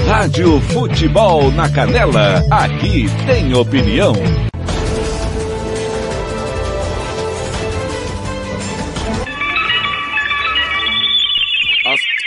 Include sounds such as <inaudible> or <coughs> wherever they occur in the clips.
Rádio Futebol na Canela, aqui tem opinião.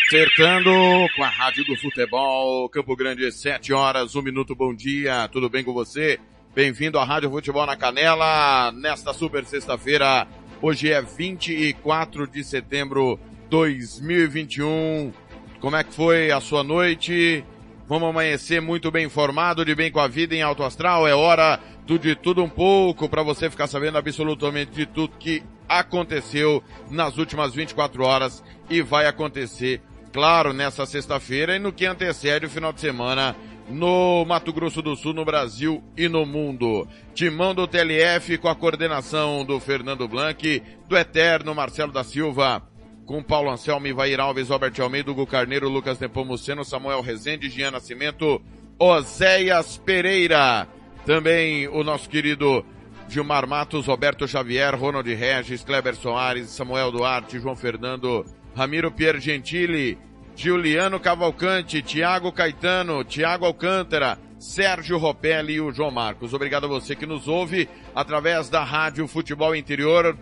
Acertando com a Rádio do Futebol, Campo Grande, 7 horas, um minuto, bom dia, tudo bem com você? Bem-vindo à Rádio Futebol na Canela, nesta super sexta-feira, hoje é 24 de setembro 2021. Como é que foi a sua noite? Vamos amanhecer muito bem informado, de bem com a vida em alto astral. É hora do de tudo um pouco para você ficar sabendo absolutamente de tudo que aconteceu nas últimas 24 horas e vai acontecer, claro, nessa sexta-feira e no que antecede o final de semana no Mato Grosso do Sul, no Brasil e no mundo. Timão do TLF com a coordenação do Fernando Blanc, do Eterno Marcelo da Silva com Paulo Anselmo, Ivair Alves, Robert Almeida, Hugo Carneiro, Lucas Nepomuceno, Samuel Rezende, Gian Nascimento, Oséias Pereira. Também o nosso querido Gilmar Matos, Roberto Xavier, Ronald Regis, Kleber Soares, Samuel Duarte, João Fernando, Ramiro Pier Gentili, Juliano Cavalcante, Tiago Caetano, Tiago Alcântara, Sérgio Ropelli e o João Marcos. Obrigado a você que nos ouve através da Rádio Futebol Interior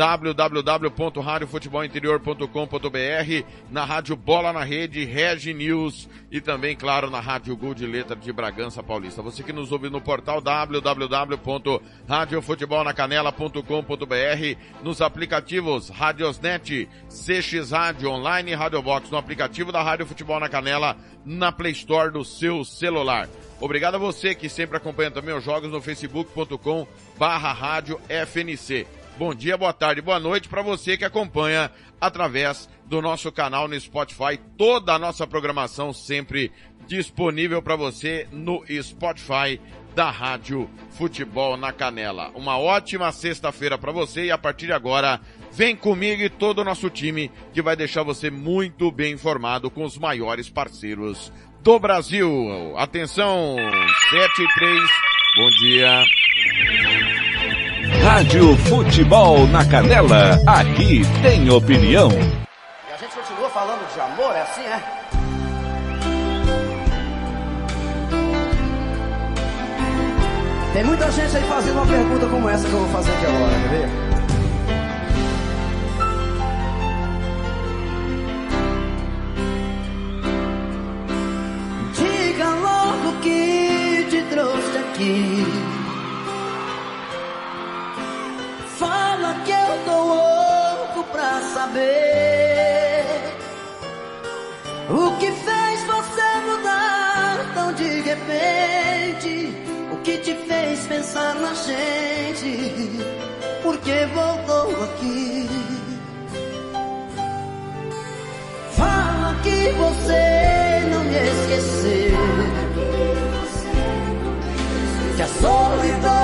www.radiofutebolinterior.com.br, na Rádio Bola na Rede, Regi News e também, claro, na Rádio Gol de Letra de Bragança Paulista. Você que nos ouve no portal www.radiofutebolnacanela.com.br, nos aplicativos Radiosnet, CX Rádio Online e Rádio Box, no aplicativo da Rádio Futebol na Canela, na Play Store do seu celular. Obrigado a você que sempre acompanha também os jogos no facebook.com barra rádio FNC. Bom dia, boa tarde, boa noite para você que acompanha através do nosso canal no Spotify. Toda a nossa programação sempre disponível para você no Spotify da Rádio Futebol na Canela. Uma ótima sexta-feira para você e a partir de agora vem comigo e todo o nosso time que vai deixar você muito bem informado com os maiores parceiros do Brasil. Atenção, 7 e 3. Bom dia. Rádio Futebol na Canela, aqui tem opinião. E a gente continua falando de amor, é assim, é? Tem muita gente aí fazendo uma pergunta como essa que eu vou fazer aqui agora, quer ver? Diga logo que te trouxe aqui. Fala que eu tô louco pra saber O que fez você mudar tão de repente O que te fez pensar na gente Por que voltou aqui? Fala que você não me esqueceu Que a solidão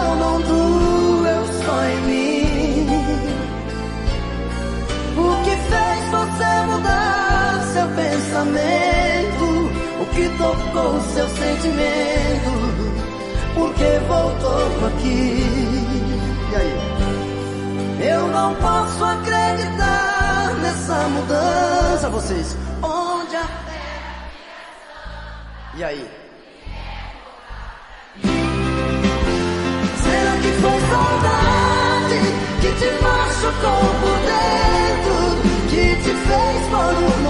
pensamento? O que tocou seu sentimento? Por que voltou aqui? E aí? Eu não posso acreditar nessa mudança, vocês. Onde a E aí? Será que foi saudade que te machucou por dentro? Que te fez por um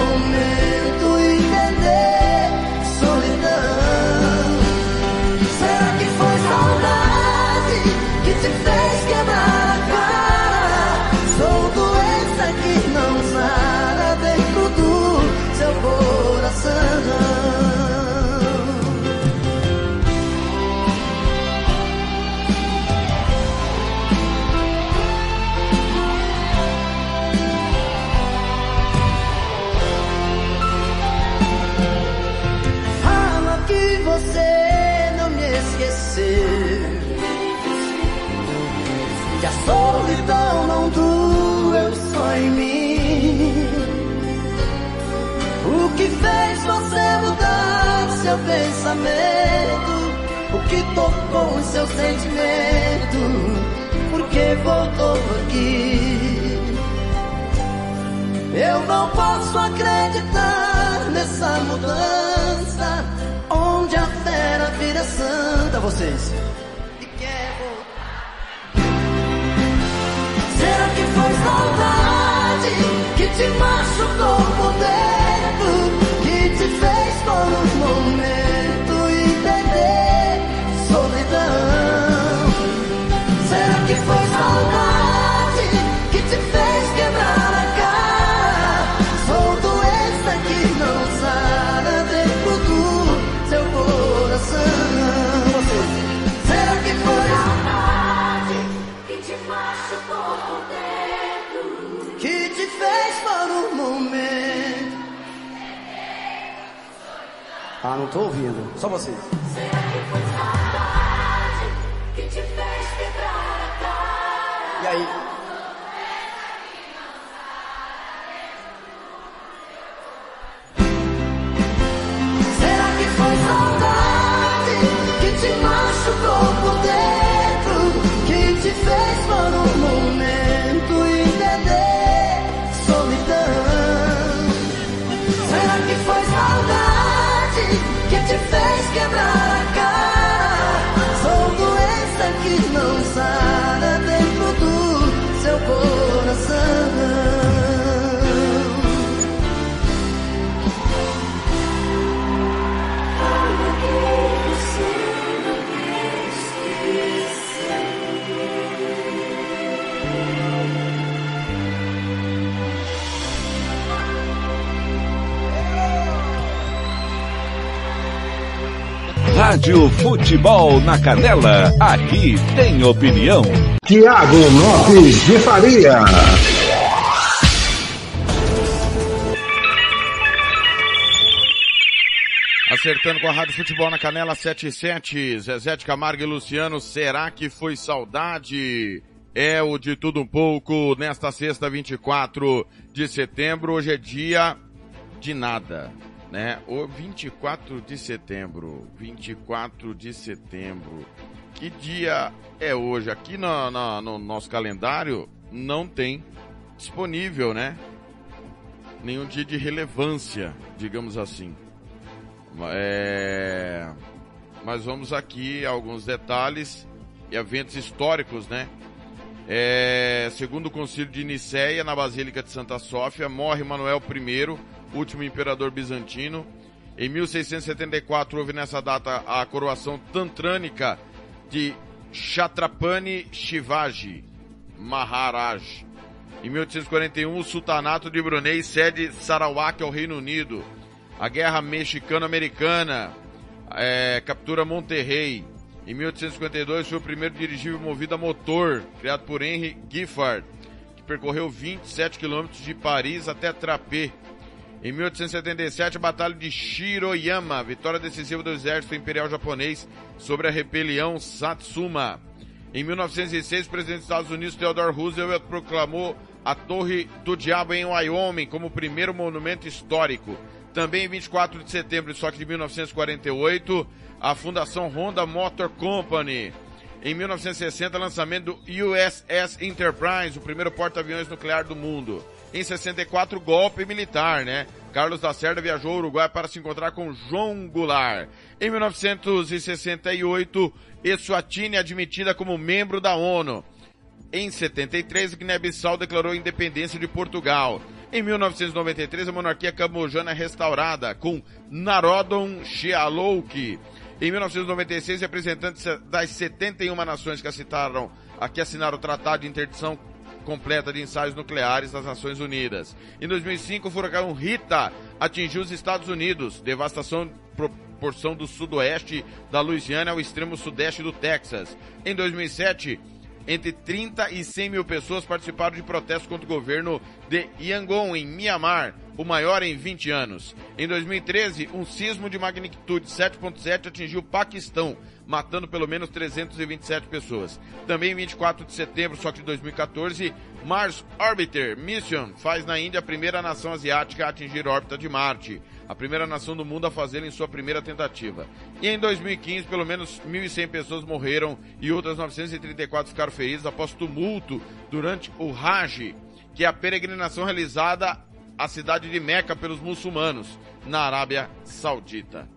você mudar seu pensamento? O que tocou seu sentimento? Por que voltou aqui? Eu não posso acreditar nessa mudança onde a fera vira santa. Vocês. E voltar? Será que foi saudade que te machucou por dentro? Que te fez por um não tô ouvindo. Só vocês. Fez Rádio Futebol na Canela, aqui tem opinião. Tiago Lopes de Faria. Acertando com a Rádio Futebol na Canela 77, Zezé de Camargo e Luciano, será que foi saudade? É o de tudo um pouco nesta sexta 24 de setembro, hoje é dia de nada, né? O 24 de setembro, 24 de setembro. Que dia é hoje? Aqui no, no- no nosso calendário não tem disponível, né? Nenhum dia de relevância, digamos assim. É... Mas vamos aqui alguns detalhes e eventos históricos, né? É... Segundo o concílio de Nicéia, na Basílica de Santa Sófia, morre Manuel I, último imperador bizantino. Em 1674 houve nessa data a coroação tantrânica de Chatrapani Shivaji Maharaj. Em 1841, o sultanato de Brunei cede Sarawak ao Reino Unido. A Guerra Mexicano-Americana é, captura Monterrey. Em 1852 foi o primeiro dirigível movido a motor, criado por Henry Giffard, que percorreu 27 quilômetros de Paris até Trapé. Em 1877, a Batalha de Shiroyama, vitória decisiva do exército imperial japonês sobre a rebelião Satsuma. Em 1906, o presidente dos Estados Unidos, Theodore Roosevelt, proclamou a Torre do Diabo em Wyoming como o primeiro monumento histórico. Também em 24 de setembro, só que de 1948, a Fundação Honda Motor Company. Em 1960, lançamento do USS Enterprise, o primeiro porta-aviões nuclear do mundo. Em 64, golpe militar, né? Carlos Lacerda viajou ao Uruguai para se encontrar com João Goulart. Em 1968, Eswatini é admitida como membro da ONU. Em 73, Guiné-Bissau declarou a independência de Portugal. Em 1993, a monarquia cambojana é restaurada com Narodon Shealouki. Em 1996, representantes das 71 nações que assinaram, que assinaram o Tratado de Interdição Completa de Ensaios Nucleares das Nações Unidas. Em 2005, o furacão Rita atingiu os Estados Unidos, devastação porção do sudoeste da Louisiana ao extremo sudeste do Texas. Em 2007, entre 30 e 100 mil pessoas participaram de protestos contra o governo de Yangon, em Mianmar, o maior em 20 anos. Em 2013, um sismo de magnitude 7.7 atingiu o Paquistão, matando pelo menos 327 pessoas. Também em 24 de setembro, só que de 2014, Mars Orbiter Mission faz na Índia a primeira nação asiática a atingir a órbita de Marte, a primeira nação do mundo a fazê-lo em sua primeira tentativa. E em 2015, pelo menos 1.100 pessoas morreram e outras 934 ficaram feridas após tumulto durante o Hajj, que é a peregrinação realizada à cidade de Meca pelos muçulmanos, na Arábia Saudita.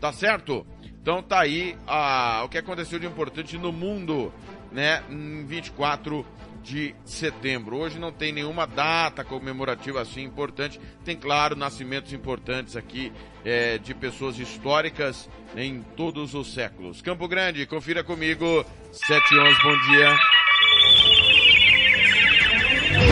Tá certo? Então tá aí ah, o que aconteceu de importante no mundo, né, em 24 de setembro. Hoje não tem nenhuma data comemorativa assim importante. Tem, claro, nascimentos importantes aqui eh, de pessoas históricas em todos os séculos. Campo Grande, confira comigo, 7 e 11, bom dia.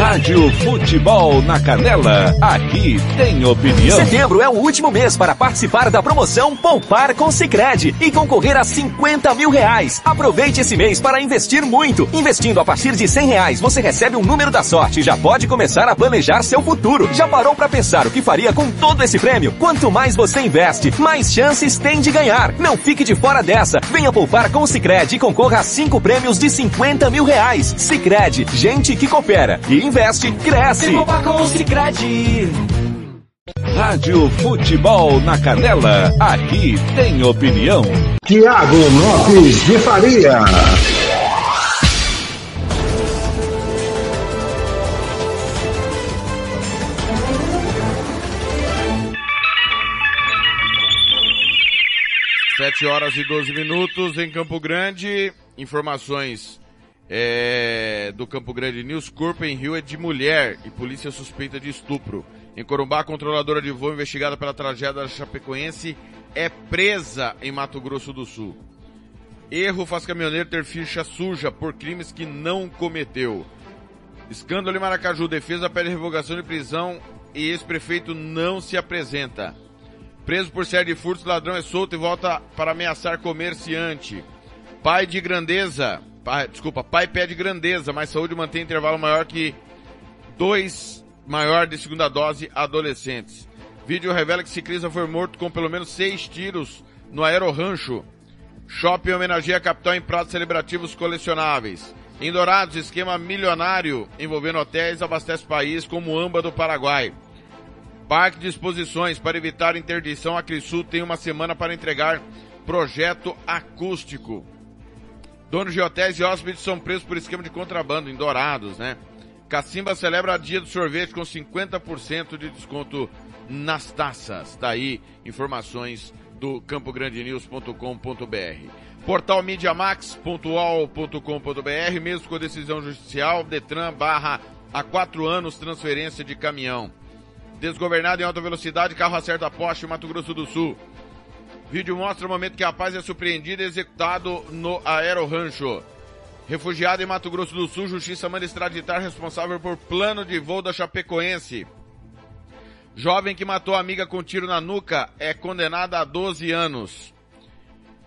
Rádio Futebol na Canela, aqui tem opinião. Setembro é o último mês para participar da promoção Poupar com Sicredi e concorrer a 50 mil reais. Aproveite esse mês para investir muito. Investindo a partir de 100 reais, você recebe um número da sorte e já pode começar a planejar seu futuro. Já parou para pensar o que faria com todo esse prêmio? Quanto mais você investe, mais chances tem de ganhar. Não fique de fora dessa. Venha poupar com o Sicredi e concorra a cinco prêmios de 50 mil reais. Sicredi, gente que coopera e investe, cresce. com o Cicredi. Rádio Futebol na Canela, aqui tem opinião. Tiago Lopes de Faria. Sete horas e 12 minutos em Campo Grande. Informações é, do Campo Grande News. Corpo em Rio é de mulher e polícia suspeita de estupro. Em Corumbá, controladora de voo investigada pela tragédia Chapecoense é presa em Mato Grosso do Sul. Erro faz caminhoneiro ter ficha suja por crimes que não cometeu. Escândalo em Maracaju. Defesa pede revogação de prisão e ex-prefeito não se apresenta. Preso por série de furtos, ladrão é solto e volta para ameaçar comerciante. Pai de grandeza, pai, desculpa, pai pede grandeza, mas saúde mantém intervalo maior que dois maior de segunda dose adolescentes. Vídeo revela que ciclista foi morto com pelo menos seis tiros no Aerorancho. Shopping homenageia a capital em pratos celebrativos colecionáveis. Em Dourados, esquema milionário envolvendo hotéis abastece país como Amba do Paraguai. Parque de exposições para evitar interdição, a Crisul tem uma semana para entregar projeto acústico. Donos de hotéis e hóspedes são presos por esquema de contrabando em Dourados, né? Cacimba celebra dia do sorvete com 50% de desconto nas taças. Tá aí informações do campograndenews.com.br. Portal mediamax.ual.com.br, mesmo com decisão judicial, Detran barra há quatro anos transferência de caminhão. Desgovernado em alta velocidade, carro acerta poste Mato Grosso do Sul. Vídeo mostra o momento que a paz é surpreendido e executado no Aerorancho. Refugiado em Mato Grosso do Sul, justiça manda extraditar responsável por plano de voo da Chapecoense. Jovem que matou amiga com tiro na nuca é condenada a 12 anos.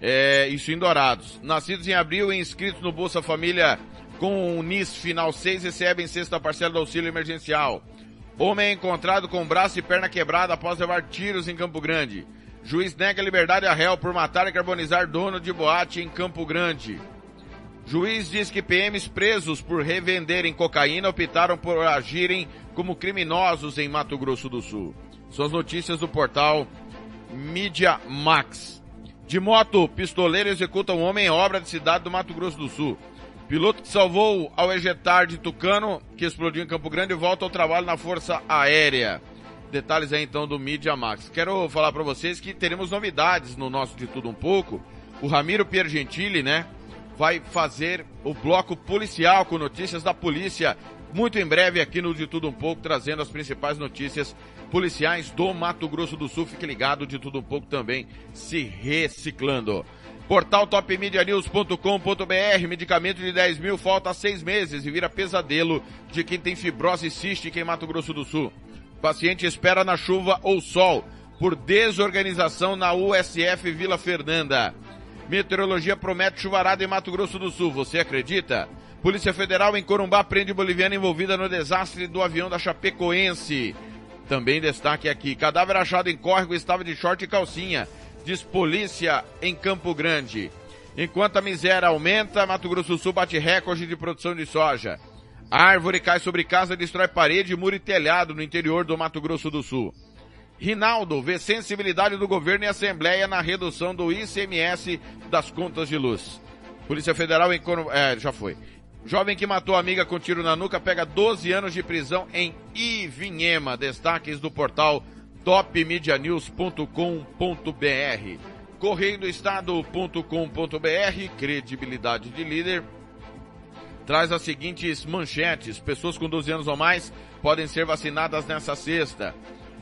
É, isso em Dourados. Nascidos em abril e inscritos no Bolsa Família com o NIS final 6 recebem sexta parcela do auxílio emergencial. Homem é encontrado com braço e perna quebrada após levar tiros em Campo Grande. Juiz nega liberdade a réu por matar e carbonizar dono de boate em Campo Grande. Juiz diz que PMs presos por revenderem cocaína optaram por agirem como criminosos em Mato Grosso do Sul. São as notícias do portal Mídia Max. De moto, pistoleiro executa um homem em obra de cidade do Mato Grosso do Sul. Piloto que salvou ao ejetar de Tucano, que explodiu em Campo Grande, volta ao trabalho na Força Aérea. Detalhes aí então do Mídia Max. Quero falar para vocês que teremos novidades no nosso De Tudo Um Pouco. O Ramiro Piergentili, né, vai fazer o bloco policial com notícias da polícia muito em breve aqui no De Tudo Um Pouco, trazendo as principais notícias policiais do Mato Grosso do Sul. Fique ligado, De Tudo Um Pouco também se reciclando. Portal topmedianews.com.br, medicamento de 10 mil, falta seis meses e vira pesadelo de quem tem fibrose cística em Mato Grosso do Sul. Paciente espera na chuva ou sol por desorganização na USF Vila Fernanda. Meteorologia promete chuvarada em Mato Grosso do Sul, você acredita? Polícia Federal em Corumbá prende boliviana envolvida no desastre do avião da Chapecoense. Também destaque aqui. Cadáver achado em córrego estava de short e calcinha. Diz polícia em Campo Grande. Enquanto a miséria aumenta, Mato Grosso do Sul bate recorde de produção de soja. Árvore cai sobre casa, destrói parede, muro e telhado no interior do Mato Grosso do Sul. Rinaldo vê sensibilidade do governo e Assembleia na redução do ICMS das contas de luz. Polícia Federal em... É, já foi. Jovem que matou amiga com tiro na nuca pega 12 anos de prisão em Ivinhema. Destaques do portal topmedianews.com.br. Correio do Estado.com.br, credibilidade de líder, traz as seguintes manchetes. Pessoas com 12 anos ou mais podem ser vacinadas nessa sexta.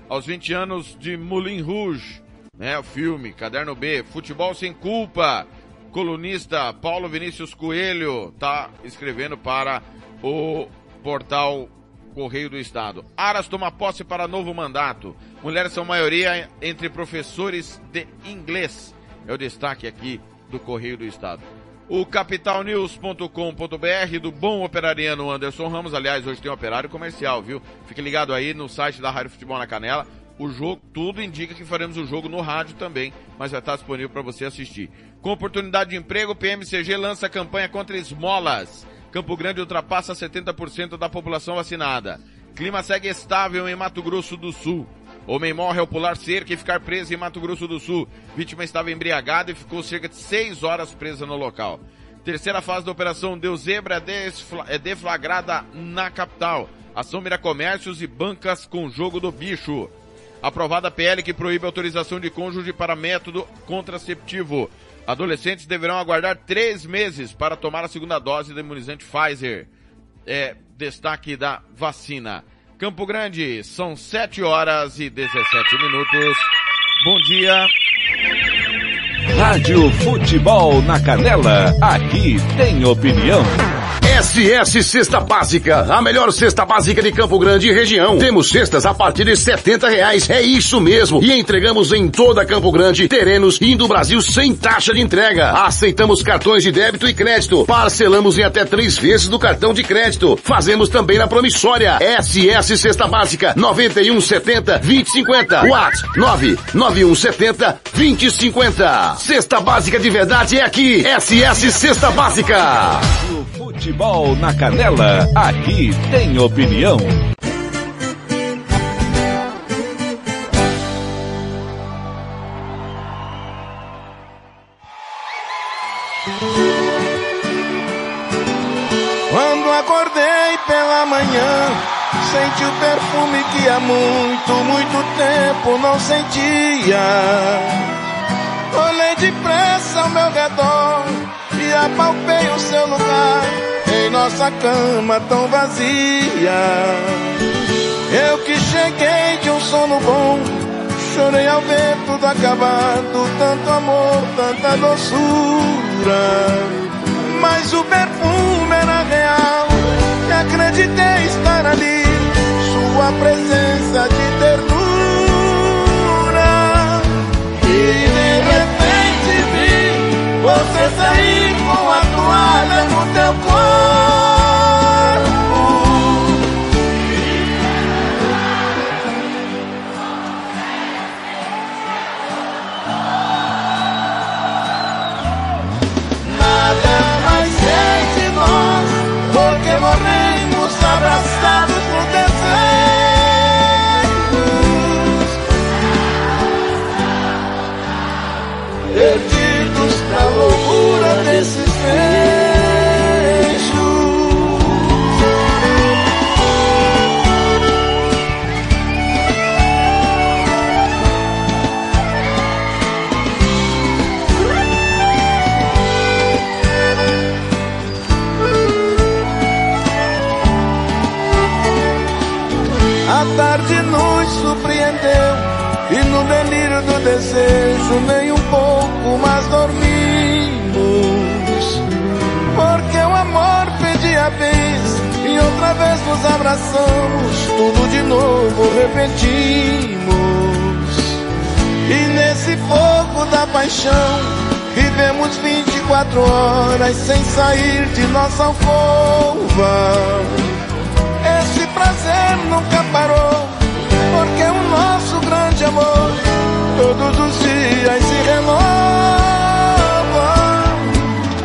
Aos 20 anos de Moulin Rouge, né, o filme, Caderno B, Futebol Sem Culpa, colunista Paulo Vinícius Coelho tá escrevendo para o portal Correio do Estado. Aras toma posse para novo mandato. Mulheres são maioria entre professores de inglês. É o destaque aqui do Correio do Estado. O capitalnews.com.br do bom operariano Anderson Ramos. Aliás, hoje tem um operário comercial, viu? Fique ligado aí no site da Rádio Futebol na Canela. O jogo, tudo indica que faremos o jogo no rádio também, mas vai estar disponível para você assistir. Com oportunidade de emprego, o PMCG lança campanha contra esmolas. Campo Grande ultrapassa 70% da população vacinada. Clima segue estável em Mato Grosso do Sul. Homem morre ao pular cerca e ficar preso em Mato Grosso do Sul. Vítima estava embriagada e ficou cerca de seis horas presa no local. Terceira fase da operação Deu Zebra é é deflagrada na capital. Ação mira comércios e bancas com jogo do bicho. Aprovada PL que proíbe a autorização de cônjuge para método contraceptivo. Adolescentes deverão aguardar três meses para tomar a segunda dose do imunizante Pfizer. É destaque da vacina. Campo Grande, são 7 horas e 17 minutos. Bom dia. Rádio Futebol na Canela, aqui tem opinião. SS Cesta Básica, a melhor cesta básica de Campo Grande e região. Temos cestas a partir de 70 reais, é isso mesmo. E entregamos em toda Campo Grande, terrenos e do Brasil sem taxa de entrega. Aceitamos cartões de débito e crédito. Parcelamos em até três vezes do cartão de crédito. Fazemos também na promissória. SS Cesta Básica, 9170 2050. WhatsApp 99170 2050. Cesta Básica de verdade é aqui. SS Cesta Básica. O Futebol na Canela, aqui tem opinião. Quando acordei pela manhã, senti o perfume que há muito, muito tempo não sentia. Olhei depressa ao meu redor e apalpei o seu lugar em nossa cama tão vazia. Eu que cheguei de um sono bom, chorei ao ver tudo acabado, tanto amor, tanta doçura. Mas o perfume era real e acreditei estar ali. Sua presença de ternura. Sair com a toalha no teu corpo. Nem um pouco mais dormimos. Porque o amor pedia vez e outra vez nos abraçamos, tudo de novo repetimos. E nesse fogo da paixão vivemos 24 horas sem sair de nossa alcova. Esse prazer nunca parou, porque todos os dias se renovam.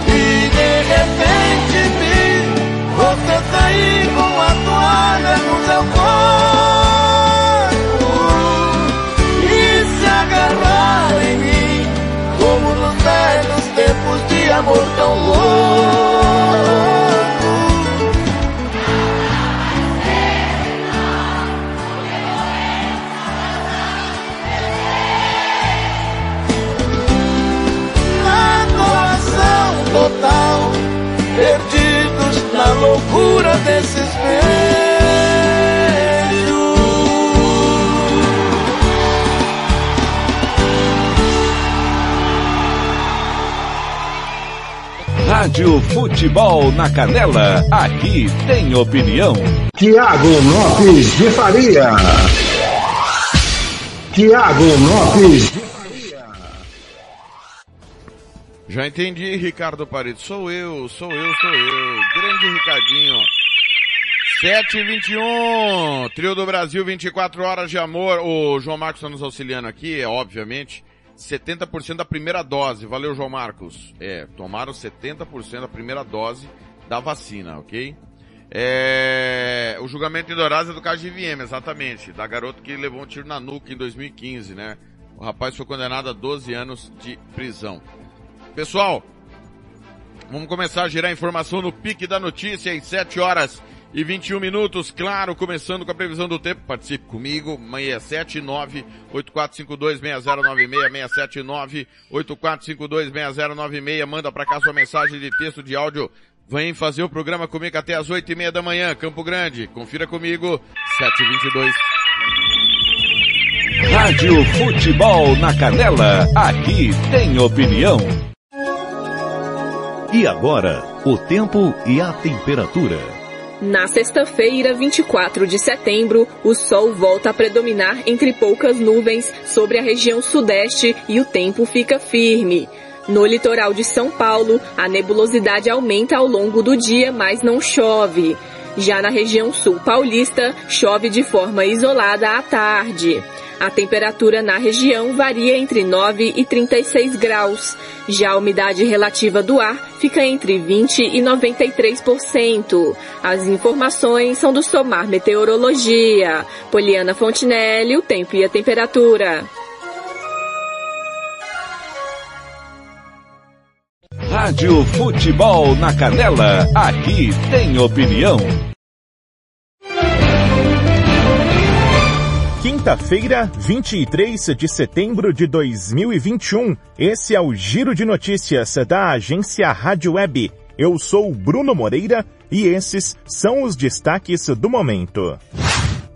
E de repente vi você sair com a toalha no seu corpo e se agarrar em mim, como nos velhos tempos de amor tão louco. Loucura desses beijos. Rádio Futebol na Canela, aqui tem opinião. Tiago Lopes de Faria. Tiago Lopes de Já entendi, Ricardo Paredes. Sou eu, sou eu, sou eu. Grande Ricardinho. 7h21, Trio do Brasil, 24 horas de amor. O João Marcos está nos auxiliando aqui, é obviamente. 70% da primeira dose. Valeu, João Marcos. É, tomaram 70% da primeira dose da vacina, ok? É, o julgamento em Dourados é do caso de IVM, exatamente. Da garota que levou um tiro na nuca em 2015, né? O rapaz foi condenado a 12 anos de prisão. Pessoal, vamos começar a girar informação no pique da notícia às 7 horas e 21 minutos, claro, começando com a previsão do tempo. Participe comigo, 679 8452 6096 679 8452 6096. Manda pra cá sua mensagem de texto de áudio. Vem fazer o programa comigo até as 8 e meia da manhã, Campo Grande. Confira comigo, 722. Rádio Futebol na Canela, aqui tem opinião. E agora, o tempo e a temperatura. Na sexta-feira, 24 de setembro, o sol volta a predominar entre poucas nuvens sobre a região sudeste e o tempo fica firme. No litoral de São Paulo, a nebulosidade aumenta ao longo do dia, mas não chove. Já na região sul paulista, chove de forma isolada à tarde. A temperatura na região varia entre 9 e 36 graus. Já a umidade relativa do ar fica entre 20 e 93%. As informações são do Somar Meteorologia. Poliana Fontinelli, o tempo e a temperatura. Rádio Futebol na Canela, aqui tem opinião. Quinta-feira, 23 de setembro de 2021. Esse é o Giro de Notícias da agência Rádio Web. Eu sou Bruno Moreira e esses são os destaques do momento.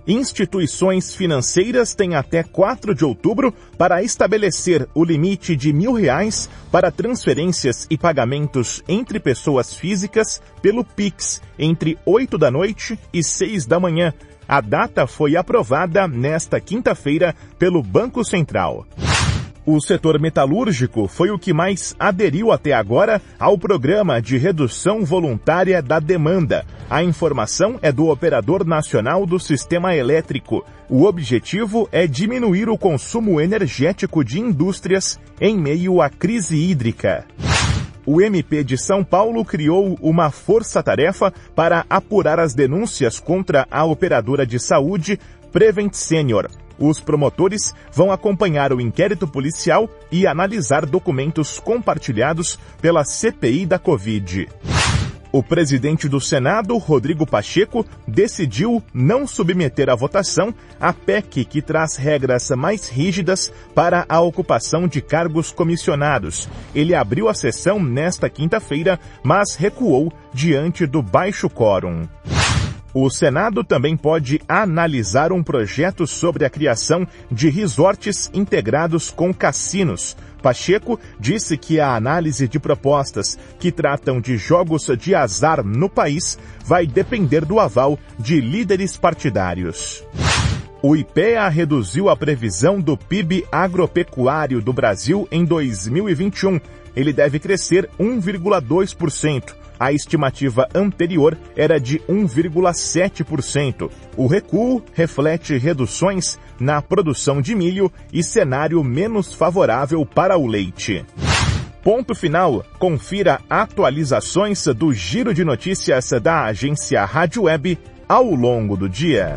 Instituições financeiras têm até 4 de outubro para estabelecer o limite de mil reais para transferências e pagamentos entre pessoas físicas pelo Pix entre 8 da noite e 6 da manhã. A data foi aprovada nesta quinta-feira pelo Banco Central. O setor metalúrgico foi o que mais aderiu até agora ao programa de redução voluntária da demanda. A informação é do Operador Nacional do Sistema Elétrico. O objetivo é diminuir o consumo energético de indústrias em meio à crise hídrica. O MP de São Paulo criou uma força-tarefa para apurar as denúncias contra a operadora de saúde Prevent Senior. Os promotores vão acompanhar o inquérito policial e analisar documentos compartilhados pela CPI da Covid. O presidente do Senado, Rodrigo Pacheco, decidiu não submeter à votação a PEC que traz regras mais rígidas para a ocupação de cargos comissionados. Ele abriu a sessão nesta quinta-feira, mas recuou diante do baixo quórum. O Senado também pode analisar um projeto sobre a criação de resorts integrados com cassinos. Pacheco disse que a análise de propostas que tratam de jogos de azar no país vai depender do aval de líderes partidários. O IPEA reduziu a previsão do PIB agropecuário do Brasil em 2021. Ele deve crescer 1,2%. A estimativa anterior era de 1,7%. O recuo reflete reduções na produção de milho e cenário menos favorável para o leite. Ponto final. Confira atualizações do Giro de Notícias da agência Rádio Web ao longo do dia.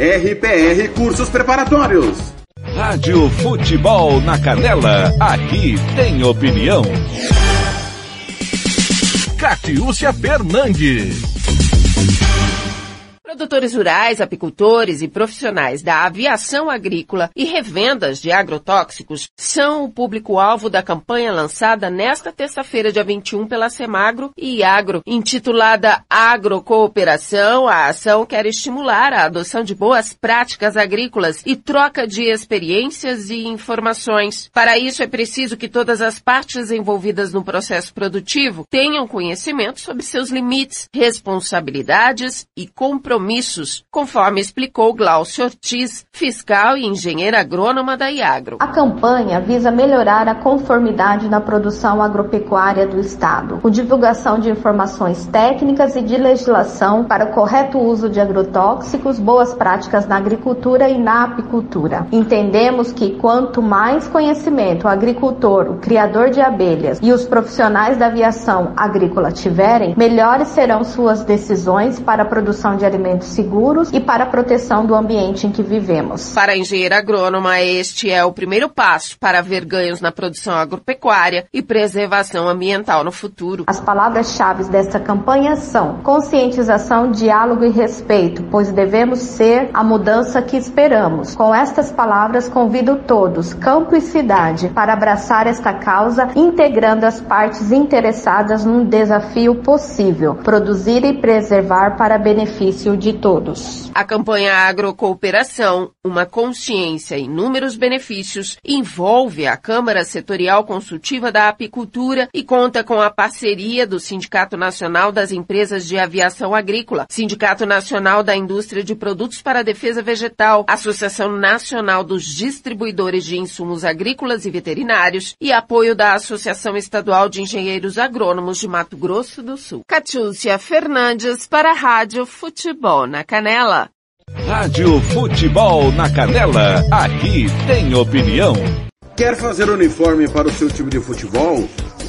RPR Cursos Preparatórios. Rádio Futebol na Canela, aqui tem opinião. Catiúcia Fernandes. Produtores rurais, apicultores e profissionais da aviação agrícola e revendas de agrotóxicos são o público-alvo da campanha lançada nesta terça-feira, dia 21, pela Semagro e Agro, intitulada Agrocooperação. A ação quer estimular a adoção de boas práticas agrícolas e troca de experiências e informações. Para isso, é preciso que todas as partes envolvidas no processo produtivo tenham conhecimento sobre seus limites, responsabilidades e compromissos compromissos, conforme explicou Glaucio Ortiz, fiscal e engenheira agrônoma da Iagro. A campanha visa melhorar a conformidade na produção agropecuária do Estado, com divulgação de informações técnicas e de legislação para o correto uso de agrotóxicos, boas práticas na agricultura e na apicultura. Entendemos que quanto mais conhecimento o agricultor, o criador de abelhas e os profissionais da aviação agrícola tiverem, melhores serão suas decisões para a produção de alimentos seguros e para a proteção do ambiente em que vivemos. Para a engenheira agrônoma, este é o primeiro passo para ver ganhos na produção agropecuária e preservação ambiental no futuro. As palavras-chave desta campanha são conscientização, diálogo e respeito, pois devemos ser a mudança que esperamos. Com estas palavras, convido todos, campo e cidade, para abraçar esta causa, integrando as partes interessadas num desafio possível, produzir e preservar para benefício de todos. A campanha Agrocooperação, uma consciência e inúmeros benefícios, envolve a Câmara Setorial Consultiva da Apicultura e conta com a parceria do Sindicato Nacional das Empresas de Aviação Agrícola, Sindicato Nacional da Indústria de Produtos para a Defesa Vegetal, Associação Nacional dos Distribuidores de Insumos Agrícolas e Veterinários e apoio da Associação Estadual de Engenheiros Agrônomos de Mato Grosso do Sul. Catiúcia Fernandes para a Rádio Futebol na Canela. Rádio Futebol na Canela, aqui tem opinião. Quer fazer uniforme para o seu time de futebol?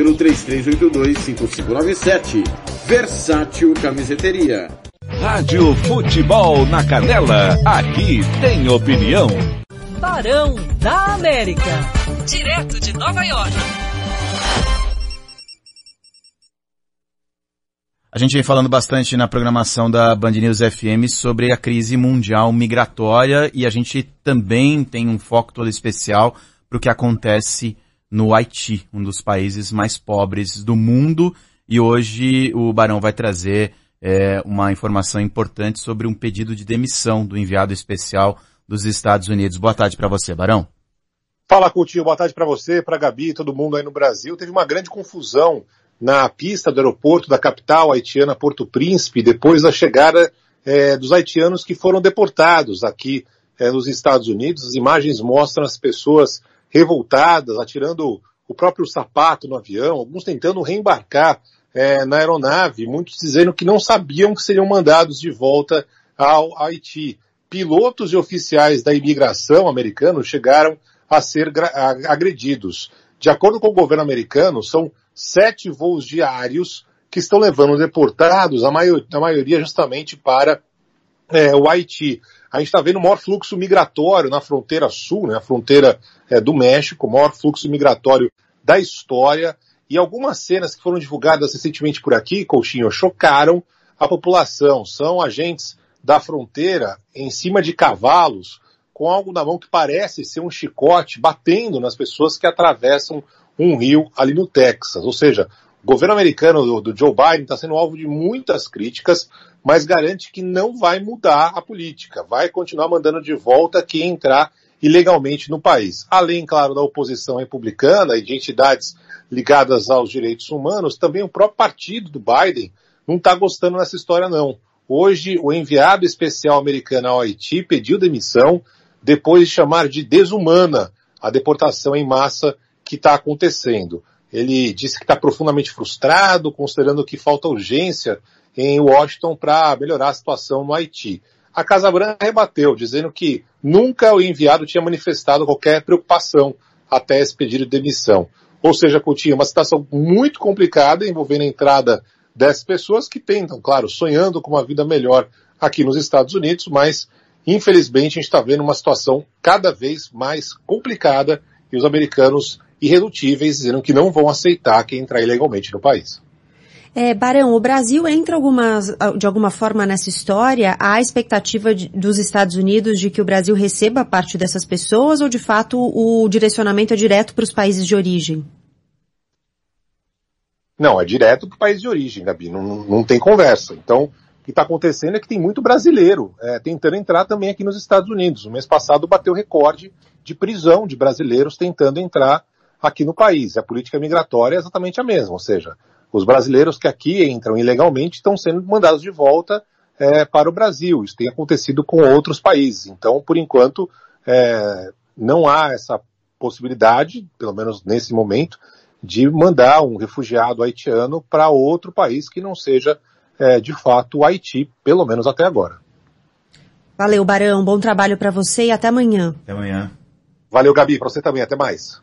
pelo 33825597 Versátil Camiseteria Rádio Futebol na Canela, aqui tem opinião. Barão da América, direto de Nova York. A gente vem falando bastante na programação da Band News FM sobre a crise mundial migratória e a gente também tem um foco todo especial para o que acontece no Haiti, um dos países mais pobres do mundo. E hoje o Barão vai trazer é, uma informação importante sobre um pedido de demissão do enviado especial dos Estados Unidos. Boa tarde para você, Barão. Fala, Coutinho. Boa tarde para você, para Gabi, todo mundo aí no Brasil. Teve uma grande confusão na pista do aeroporto da capital haitiana Porto Príncipe, depois da chegada é, dos haitianos que foram deportados aqui é, nos Estados Unidos. As imagens mostram as pessoas revoltadas, atirando o próprio sapato no avião, alguns tentando reembarcar é, na aeronave, muitos dizendo que não sabiam que seriam mandados de volta ao Haiti. Pilotos e oficiais da imigração americano chegaram a ser agredidos. De acordo com o governo americano, são sete voos diários que estão levando deportados, a, maior, a maioria justamente para é, o Haiti. A gente está vendo o maior fluxo migratório na fronteira sul, né, a fronteira é, do México, o maior fluxo migratório da história. E algumas cenas que foram divulgadas recentemente por aqui, Couchinho, chocaram a população. São agentes da fronteira em cima de cavalos, com algo na mão que parece ser um chicote, batendo nas pessoas que atravessam um rio ali no Texas. Ou seja, o governo americano do, do Joe Biden está sendo alvo de muitas críticas, mas garante que não vai mudar a política, vai continuar mandando de volta quem entrar ilegalmente no país. Além, claro, da oposição republicana e de entidades ligadas aos direitos humanos, também o próprio partido do Biden não está gostando dessa história não. Hoje, o enviado especial americano ao Haiti pediu demissão depois de chamar de desumana a deportação em massa que está acontecendo. Ele disse que está profundamente frustrado, considerando que falta urgência em Washington para melhorar a situação no Haiti. A Casa Branca rebateu, dizendo que nunca o enviado tinha manifestado qualquer preocupação até esse pedido de demissão. Ou seja, Coutinho, uma situação muito complicada envolvendo a entrada dessas pessoas que tentam, claro, sonhando com uma vida melhor aqui nos Estados Unidos, mas infelizmente a gente está vendo uma situação cada vez mais complicada e os americanos irredutíveis dizendo que não vão aceitar quem entrar ilegalmente no país. É, Barão, o Brasil entra algumas, de alguma forma nessa história? Há a expectativa de, dos Estados Unidos de que o Brasil receba parte dessas pessoas ou de fato o direcionamento é direto para os países de origem? Não, é direto para o país de origem, Gabi, não, não tem conversa. Então, o que está acontecendo é que tem muito brasileiro é, tentando entrar também aqui nos Estados Unidos. No mês passado bateu recorde de prisão de brasileiros tentando entrar aqui no país. A política migratória é exatamente a mesma, ou seja, os brasileiros que aqui entram ilegalmente estão sendo mandados de volta é, para o Brasil. Isso tem acontecido com outros países. Então, por enquanto, é, não há essa possibilidade, pelo menos nesse momento, de mandar um refugiado haitiano para outro país que não seja, é, de fato, o Haiti, pelo menos até agora. Valeu, Barão. Bom trabalho para você e até amanhã. Até amanhã. Valeu, Gabi. Para você também. Até mais.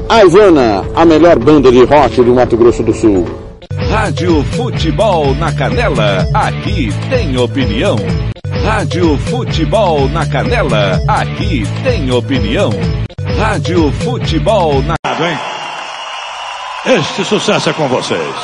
A Ivana, a melhor banda de rock do Mato Grosso do Sul. Rádio Futebol na Canela, aqui tem opinião. Rádio Futebol na Canela, aqui tem opinião. Rádio Futebol na... Hein? Este sucesso é com vocês.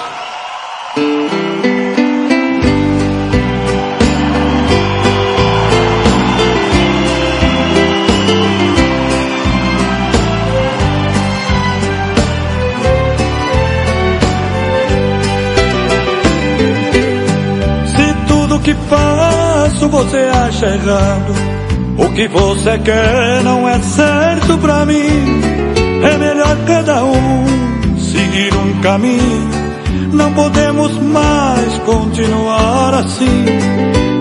Que faço você acha errado, o que você quer não é certo pra mim. É melhor cada um seguir um caminho. Não podemos mais continuar assim.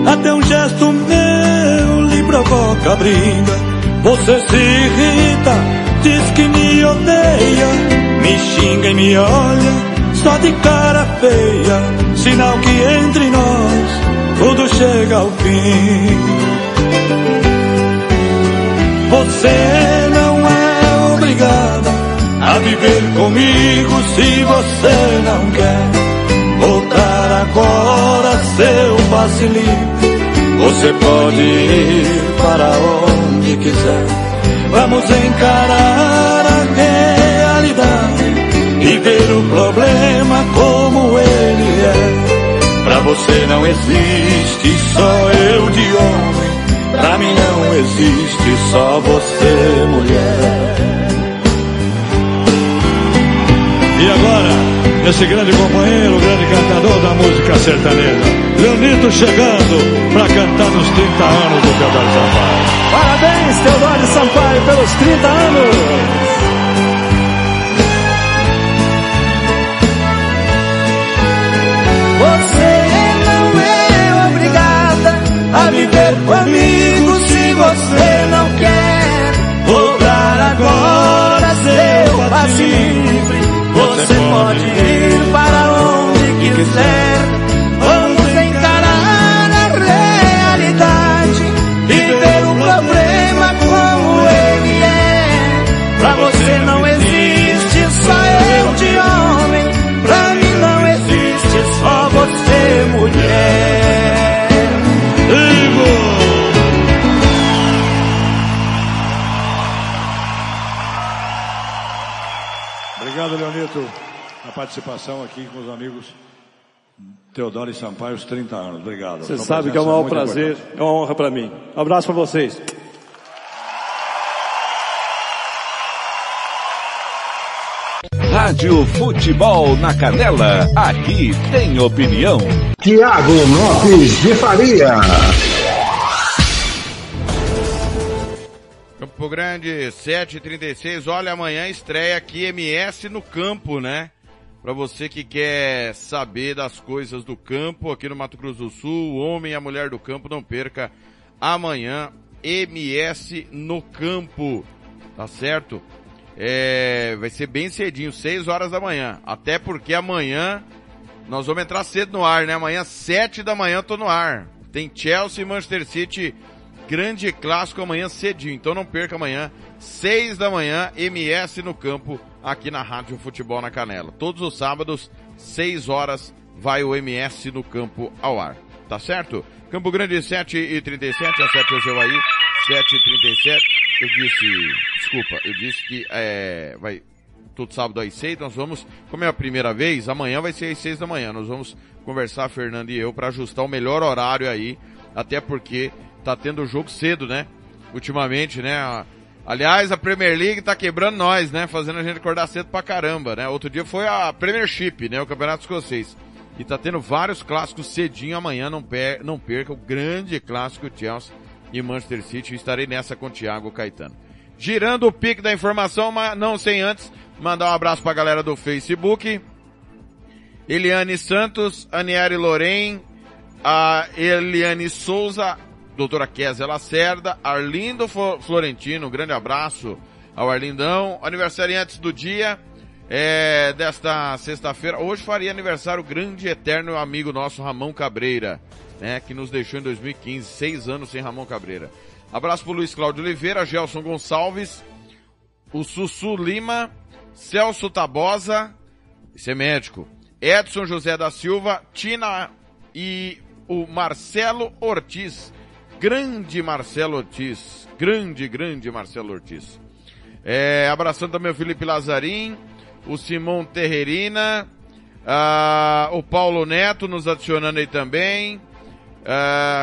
Até um gesto meu lhe provoca briga. Você se irrita, diz que me odeia, me xinga e me olha só de cara feia. Sinal que entre nós tudo chega ao fim. Você não é obrigada a viver comigo se você não quer voltar agora, seu vacilinho. Você pode ir para onde quiser. Vamos encarar a realidade e ver o problema como é. Você não existe só eu de homem. Pra mim não existe só você, mulher. E agora, esse grande companheiro, grande cantador da música sertaneja, Leonito chegando para cantar nos 30 anos do Teodoro Sampaio. Parabéns, Teodoro Sampaio, pelos 30 anos. a viver comigo se você não quer voltar agora seu passe livre. Você pode ir para onde quiser. Leonito, a participação aqui com os amigos Teodoro e Sampaio, os 30 anos. Obrigado. Você sabe que é um presença maior prazer, importante. é uma honra para mim. Um abraço para vocês. Rádio Futebol na Canela, aqui tem opinião. Tiago Lopes de Faria. Campo Grande, 7h36. Olha, amanhã estreia aqui MS no campo, né? Pra você que quer saber das coisas do campo aqui no Mato Grosso do Sul, o homem e a mulher do campo, não perca amanhã MS no campo, tá certo? É, vai ser bem cedinho, 6 horas da manhã. Até porque amanhã nós vamos entrar cedo no ar, né? Amanhã, 7 da manhã, tô no ar. Tem Chelsea e Manchester City, grande clássico amanhã cedinho. Então não perca amanhã, 6 da manhã, MS no campo, aqui na Rádio Futebol na Canela. Todos os sábados, 6 horas, vai o MS no campo ao ar. Tá certo? Campo Grande 7 e 37, a 7 é o seu aí, 7 e 37. Eu disse, desculpa, eu disse que é, vai todo sábado às 6, nós vamos, como é a primeira vez, amanhã vai ser às 6 da manhã. Nós vamos conversar, Fernando e eu, para ajustar o melhor horário aí, até porque tá tendo jogo cedo, né? Ultimamente, né? Aliás, a Premier League tá quebrando nós, né? Fazendo a gente acordar cedo pra caramba, né? Outro dia foi a Premiership, né? O Campeonato Escocês. E tá tendo vários clássicos cedinho amanhã, não, per não perca o grande clássico Chelsea e Manchester City. Estarei nessa com o Thiago Caetano. Girando o pique da informação, mas não sem antes mandar um abraço pra galera do Facebook. Eliane Santos, Aniele Loren, a Eliane Souza, doutora Kézia Lacerda, Arlindo Florentino, um grande abraço ao Arlindão. Aniversariantes do dia, é, desta sexta-feira. Hoje faria aniversário o grande e eterno amigo nosso Ramon Cabreira, né, que nos deixou em 2015, seis anos sem Ramon Cabreira. Abraço pro Luiz Cláudio Oliveira, Gelson Gonçalves, o Sussu Lima, Celso Tabosa, esse é médico, Edson José da Silva, Tina e o Marcelo Ortiz. Grande Marcelo Ortiz. Grande, grande Marcelo Ortiz. É, abraçando também o Felipe Lazarim, o Simão Terrerina, o Paulo Neto nos adicionando aí também,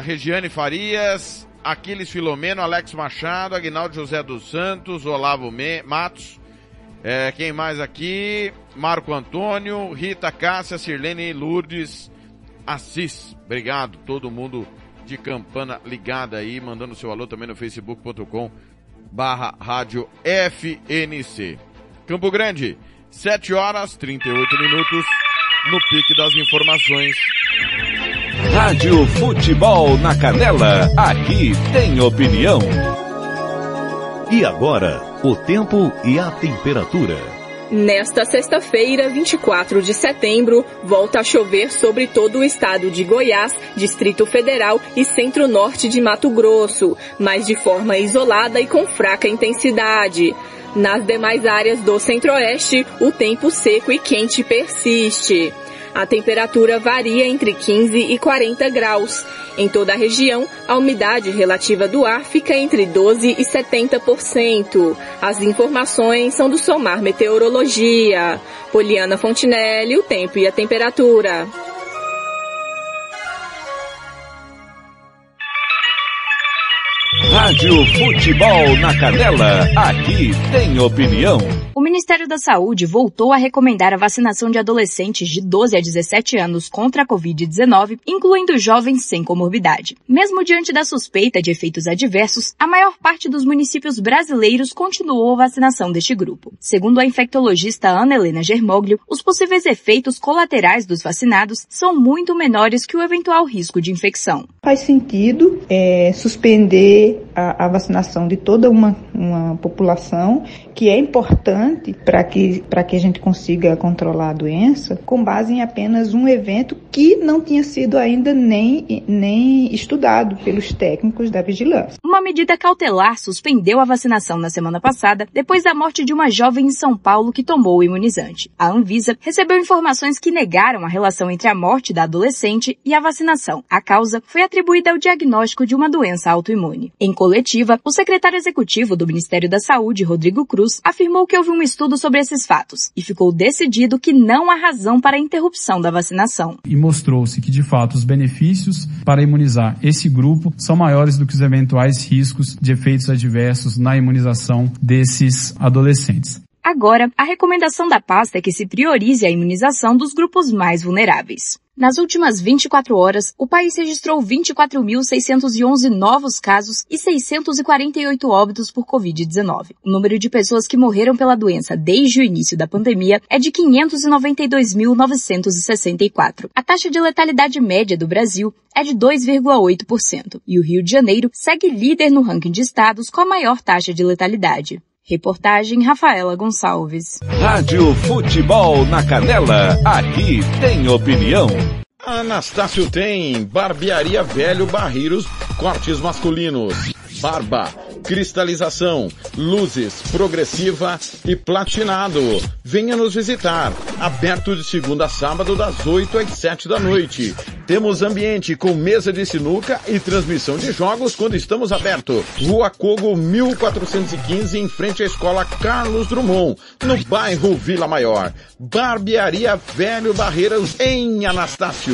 Regiane Farias, Aquiles Filomeno, Alex Machado, Aguinaldo José dos Santos, Olavo Me- Matos, é, quem mais aqui? Marco Antônio, Rita Cássia, Sirlene Lourdes, Assis. Obrigado, todo mundo de campana ligada aí, mandando seu alô também no facebook.com barra rádio FNC. Campo Grande, 7 horas 38 minutos, no pique das informações. Rádio Futebol na Canela, aqui tem opinião. E agora, o tempo e a temperatura. Nesta sexta-feira, 24 de setembro, volta a chover sobre todo o estado de Goiás, Distrito Federal e centro-norte de Mato Grosso, mas de forma isolada e com fraca intensidade. Nas demais áreas do centro-oeste, o tempo seco e quente persiste. A temperatura varia entre 15 e 40 graus. Em toda a região, a umidade relativa do ar fica entre 12 e 70%. As informações são do Somar Meteorologia. Poliana Fontinelli, o tempo e a temperatura. Rádio Futebol na Canela, aqui tem opinião. O Ministério da Saúde voltou a recomendar a vacinação de adolescentes de 12 a 17 anos contra a Covid-19, incluindo jovens sem comorbidade. Mesmo diante da suspeita de efeitos adversos, a maior parte dos municípios brasileiros continuou a vacinação deste grupo. Segundo a infectologista Ana Helena Germoglio, os possíveis efeitos colaterais dos vacinados são muito menores que o eventual risco de infecção. Faz sentido é, suspender a, a vacinação de toda uma, uma população, que é importante para que, que a gente consiga controlar a doença com base em apenas um evento que não tinha sido ainda nem, nem estudado pelos técnicos da vigilância. Uma medida cautelar suspendeu a vacinação na semana passada depois da morte de uma jovem em São Paulo que tomou o imunizante. A Anvisa recebeu informações que negaram a relação entre a morte da adolescente e a vacinação. A causa foi atribuída ao diagnóstico de uma doença autoimune. Em coletiva, o secretário executivo do Ministério da Saúde, Rodrigo Cruz, afirmou que houve um estudo sobre esses fatos e ficou decidido que não há razão para a interrupção da vacinação. E mostrou-se que, de fato, os benefícios para imunizar esse grupo são maiores do que os eventuais riscos de efeitos adversos na imunização desses adolescentes. Agora, a recomendação da pasta é que se priorize a imunização dos grupos mais vulneráveis. Nas últimas 24 horas, o país registrou 24.611 novos casos e 648 óbitos por Covid-19. O número de pessoas que morreram pela doença desde o início da pandemia é de 592.964. A taxa de letalidade média do Brasil é de 2,8%. E o Rio de Janeiro segue líder no ranking de estados com a maior taxa de letalidade. Reportagem Rafaela Gonçalves. Rádio Futebol na Canela, aqui tem opinião. Anastácio tem Barbearia Velho Barreiros, cortes masculinos, barba, cristalização, luzes, progressiva e platinado. Venha nos visitar. Aberto de segunda a sábado das 8 às 7 da noite. Temos ambiente com mesa de sinuca e transmissão de jogos quando estamos aberto. Rua Cogo 1415 em frente à escola Carlos Drummond, no bairro Vila Maior. Barbearia Velho Barreiras em Anastácio.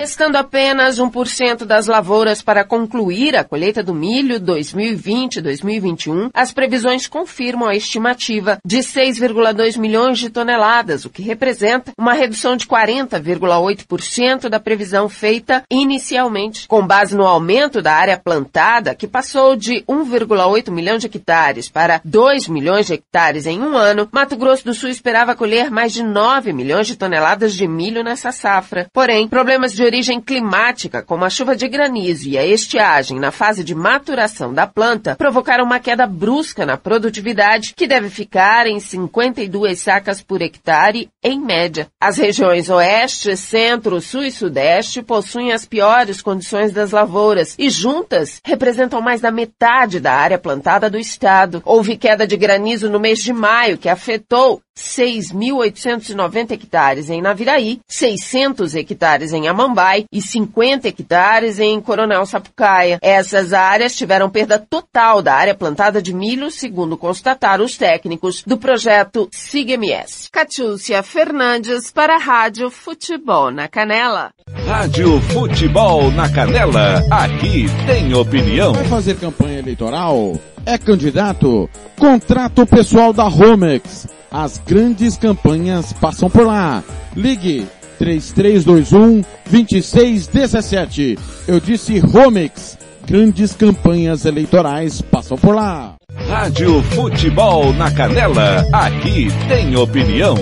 Restando apenas 1% das lavouras para concluir a colheita do milho 2020-2021, as previsões confirmam a estimativa de 6,2 milhões de toneladas, o que representa uma redução de 40,8% da previsão feita inicialmente. Com base no aumento da área plantada, que passou de 1,8 milhão de hectares para 2 milhões de hectares em um ano, Mato Grosso do Sul esperava colher mais de 9 milhões de toneladas de milho nessa safra. Porém, problemas de origem climática, como a chuva de granizo e a estiagem na fase de maturação da planta, provocaram uma queda brusca na produtividade, que deve ficar em 52 sacas por hectare, em média. As regiões Oeste, Centro, Sul e Sudeste possuem as piores condições das lavouras e, juntas, representam mais da metade da área plantada do estado. Houve queda de granizo no mês de maio, que afetou 6.890 hectares em Naviraí, 600 hectares em Amambai e 50 hectares em Coronel Sapucaia. Essas áreas tiveram perda total da área plantada de milho, segundo constataram os técnicos do projeto SIGMS. Catiúcia Fernandes para a Rádio Futebol na Canela. Rádio Futebol na Canela, aqui tem opinião. Vai fazer campanha eleitoral? É candidato? Contrato pessoal da Romex. As grandes campanhas passam por lá. Ligue 3321 2617. Eu disse Romex. Grandes campanhas eleitorais passam por lá. Rádio Futebol na Canela. Aqui tem opinião.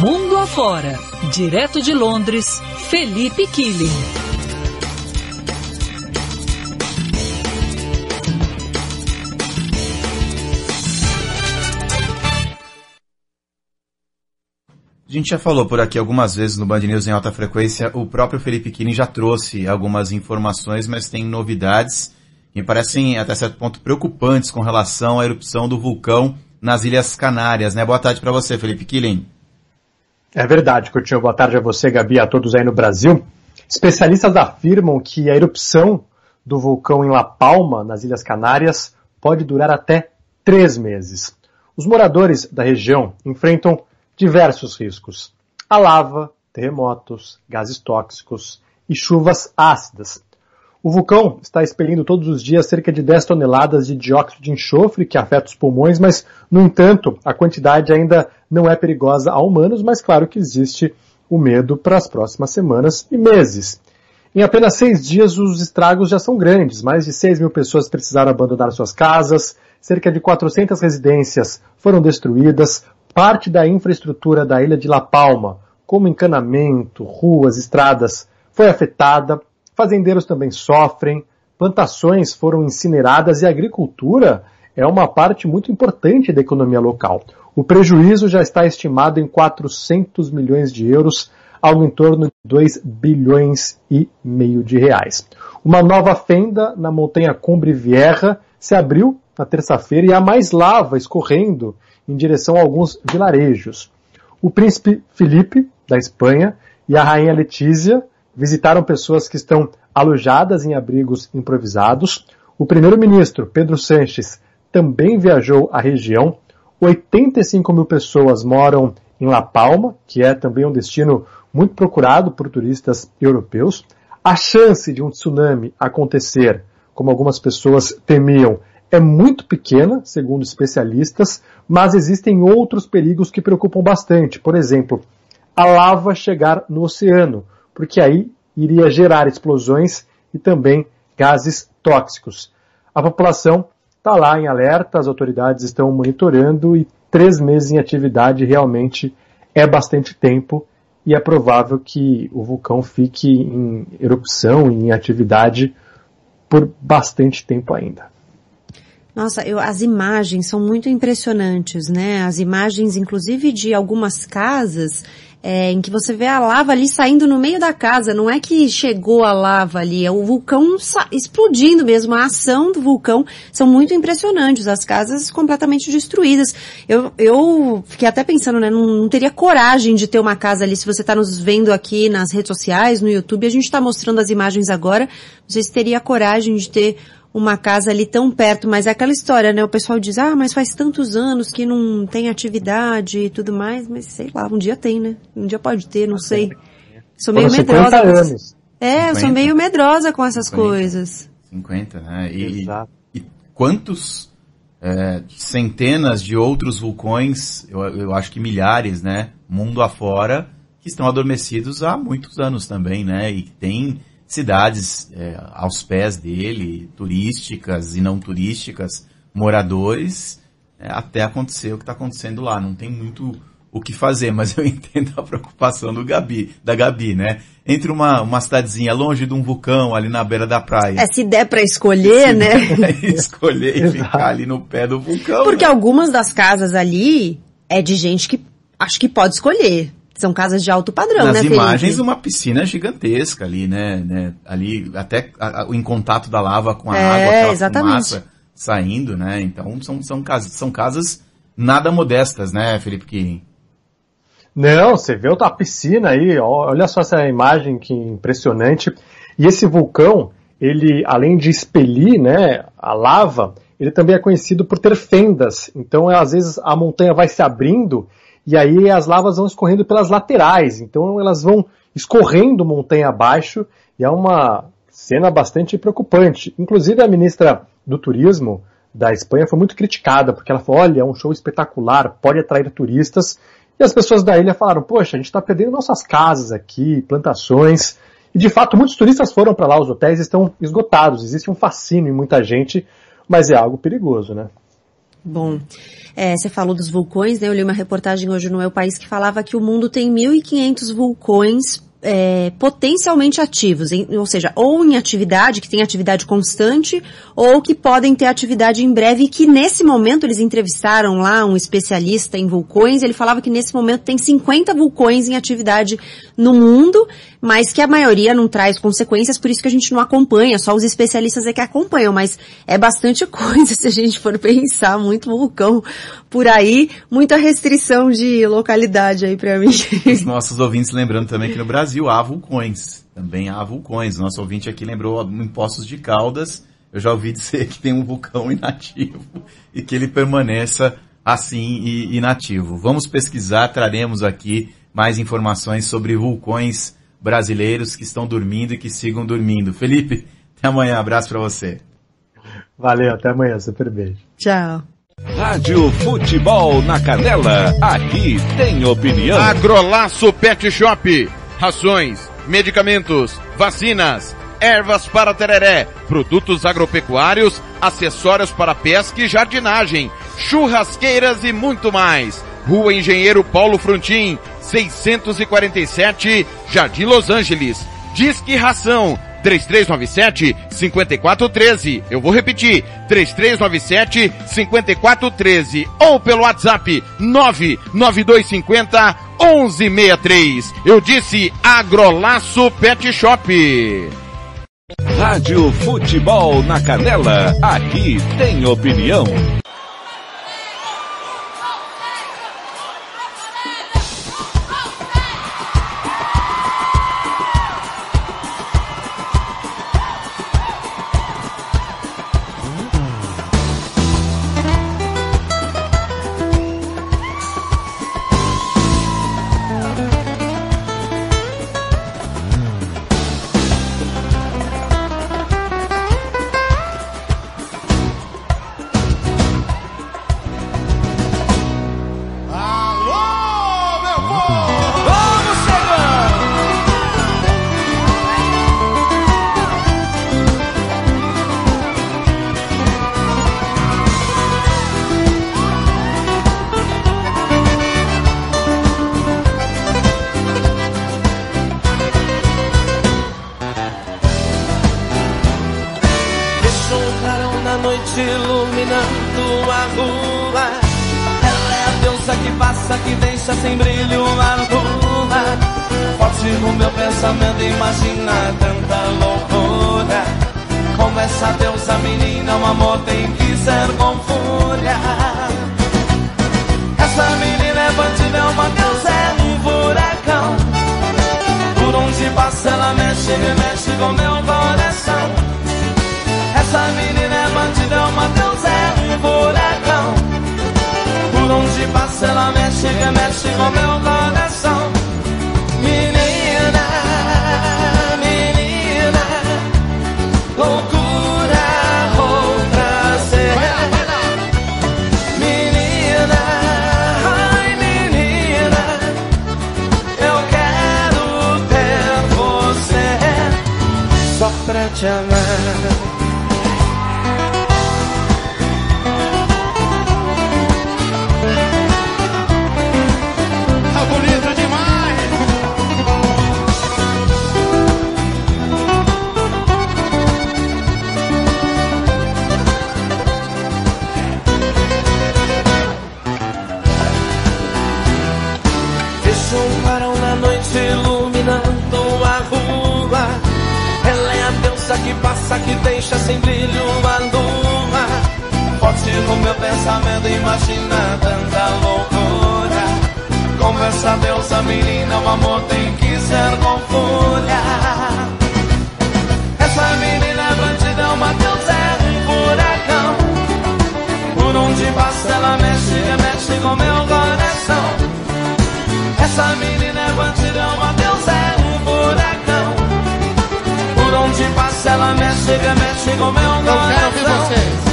Mundo afora. Direto de Londres, Felipe Killing. A gente já falou por aqui algumas vezes no Band News em alta frequência, o próprio Felipe Kini já trouxe algumas informações, mas tem novidades que me parecem até certo ponto preocupantes com relação à erupção do vulcão nas Ilhas Canárias, né? Boa tarde para você, Felipe Killing. É verdade, Curtinho. Boa tarde a você, Gabi, a todos aí no Brasil. Especialistas afirmam que a erupção do vulcão em La Palma, nas Ilhas Canárias, pode durar até três meses. Os moradores da região enfrentam diversos riscos. A lava, terremotos, gases tóxicos e chuvas ácidas. O vulcão está expelindo todos os dias cerca de 10 toneladas de dióxido de enxofre que afeta os pulmões, mas, no entanto, a quantidade ainda não é perigosa a humanos, mas claro que existe o medo para as próximas semanas e meses. Em apenas seis dias, os estragos já são grandes. Mais de 6 mil pessoas precisaram abandonar suas casas, cerca de 400 residências foram destruídas, parte da infraestrutura da ilha de La Palma, como encanamento, ruas, estradas, foi afetada, fazendeiros também sofrem, plantações foram incineradas e a agricultura é uma parte muito importante da economia local. O prejuízo já está estimado em 400 milhões de euros, algo em torno de 2 bilhões e meio de reais. Uma nova fenda na montanha Cumbre Vieja se abriu na terça-feira e há mais lava escorrendo em direção a alguns vilarejos. O príncipe Felipe, da Espanha, e a rainha Letícia visitaram pessoas que estão alojadas em abrigos improvisados. O primeiro-ministro, Pedro Sanches, também viajou à região. 85 mil pessoas moram em La Palma, que é também um destino muito procurado por turistas europeus. A chance de um tsunami acontecer, como algumas pessoas temiam, é muito pequena, segundo especialistas, mas existem outros perigos que preocupam bastante. Por exemplo, a lava chegar no oceano, porque aí iria gerar explosões e também gases tóxicos. A população está lá em alerta, as autoridades estão monitorando e três meses em atividade realmente é bastante tempo e é provável que o vulcão fique em erupção, em atividade por bastante tempo ainda. Nossa, eu, as imagens são muito impressionantes, né? As imagens, inclusive, de algumas casas é, em que você vê a lava ali saindo no meio da casa. Não é que chegou a lava ali, é o vulcão explodindo mesmo. A ação do vulcão são muito impressionantes. As casas completamente destruídas. Eu, eu fiquei até pensando, né? Não, não teria coragem de ter uma casa ali. Se você está nos vendo aqui nas redes sociais, no YouTube, a gente está mostrando as imagens agora. Não sei se teria coragem de ter uma casa ali tão perto, mas é aquela história, né? O pessoal diz, ah, mas faz tantos anos que não tem atividade e tudo mais, mas sei lá, um dia tem, né? Um dia pode ter, não sei. Sou meio medrosa. Anos. É, 50. eu sou meio medrosa com essas 50. coisas. 50, né? E, e quantos é, centenas de outros vulcões, eu, eu acho que milhares, né? Mundo afora, que estão adormecidos há muitos anos também, né? E tem cidades é, aos pés dele, turísticas e não turísticas, moradores, é, até acontecer o que está acontecendo lá. Não tem muito o que fazer, mas eu <laughs> entendo a preocupação do Gabi, da Gabi, né? Entre uma, uma cidadezinha longe de um vulcão, ali na beira da praia. É, se der para escolher, se né? Der <laughs> escolher e ficar ali no pé do vulcão. Porque né? algumas das casas ali é de gente que acho que pode escolher. São casas de alto padrão, Nas né, Nas imagens, uma piscina gigantesca ali, né? né ali, até a, a, em contato da lava com a é, água, aquela exatamente. fumaça saindo, né? Então, são, são, casas, são casas nada modestas, né, Felipe Kirin? Não, você vê a piscina aí, olha só essa imagem que impressionante. E esse vulcão, ele, além de expelir, né, a lava, ele também é conhecido por ter fendas. Então, às vezes, a montanha vai se abrindo e aí as lavas vão escorrendo pelas laterais, então elas vão escorrendo montanha abaixo, e é uma cena bastante preocupante. Inclusive a ministra do Turismo da Espanha foi muito criticada, porque ela falou, olha, é um show espetacular, pode atrair turistas, e as pessoas da ilha falaram, poxa, a gente está perdendo nossas casas aqui, plantações, e de fato muitos turistas foram para lá, os hotéis estão esgotados, existe um fascínio em muita gente, mas é algo perigoso, né? Bom, é, você falou dos vulcões, né? Eu li uma reportagem hoje no meu país que falava que o mundo tem 1.500 vulcões é, potencialmente ativos, em, ou seja, ou em atividade, que tem atividade constante, ou que podem ter atividade em breve, e que nesse momento eles entrevistaram lá um especialista em vulcões, ele falava que nesse momento tem 50 vulcões em atividade no mundo, mas que a maioria não traz consequências, por isso que a gente não acompanha, só os especialistas é que acompanham, mas é bastante <laughs> coisa se a gente for pensar, muito vulcão por aí, muita restrição de localidade aí para mim. Os nossos ouvintes lembrando também que no Brasil Brasil há vulcões. Também há vulcões. Nosso ouvinte aqui lembrou em Poços de Caldas. Eu já ouvi dizer que tem um vulcão inativo e que ele permaneça assim e inativo. Vamos pesquisar, traremos aqui mais informações sobre vulcões brasileiros que estão dormindo e que sigam dormindo. Felipe, até amanhã. Abraço para você. Valeu, até amanhã. Super beijo. Tchau. Rádio Futebol na Canela. Aqui tem opinião. Agrolaço Pet Shop rações, medicamentos, vacinas, ervas para tereré, produtos agropecuários, acessórios para pesca e jardinagem, churrasqueiras e muito mais. Rua Engenheiro Paulo Frontin, 647, Jardim Los Angeles. Disque Ração 3397 5413. Eu vou repetir, 3397 5413 ou pelo WhatsApp 99250 1163. Eu disse Agrolaço Pet Shop. Rádio Futebol na Canela, aqui tem opinião. Pensamento, imagina tanta loucura. Como essa deusa menina, o amor tem que ser com fúria. Essa menina é bandida, deusa, é um furacão. Por onde passa ela mexe, mexe com meu coração. Essa menina é bandida, uma deusa, é um furacão. Por onde passa ela mexe, mexe com meu coração. Eu quero vocês.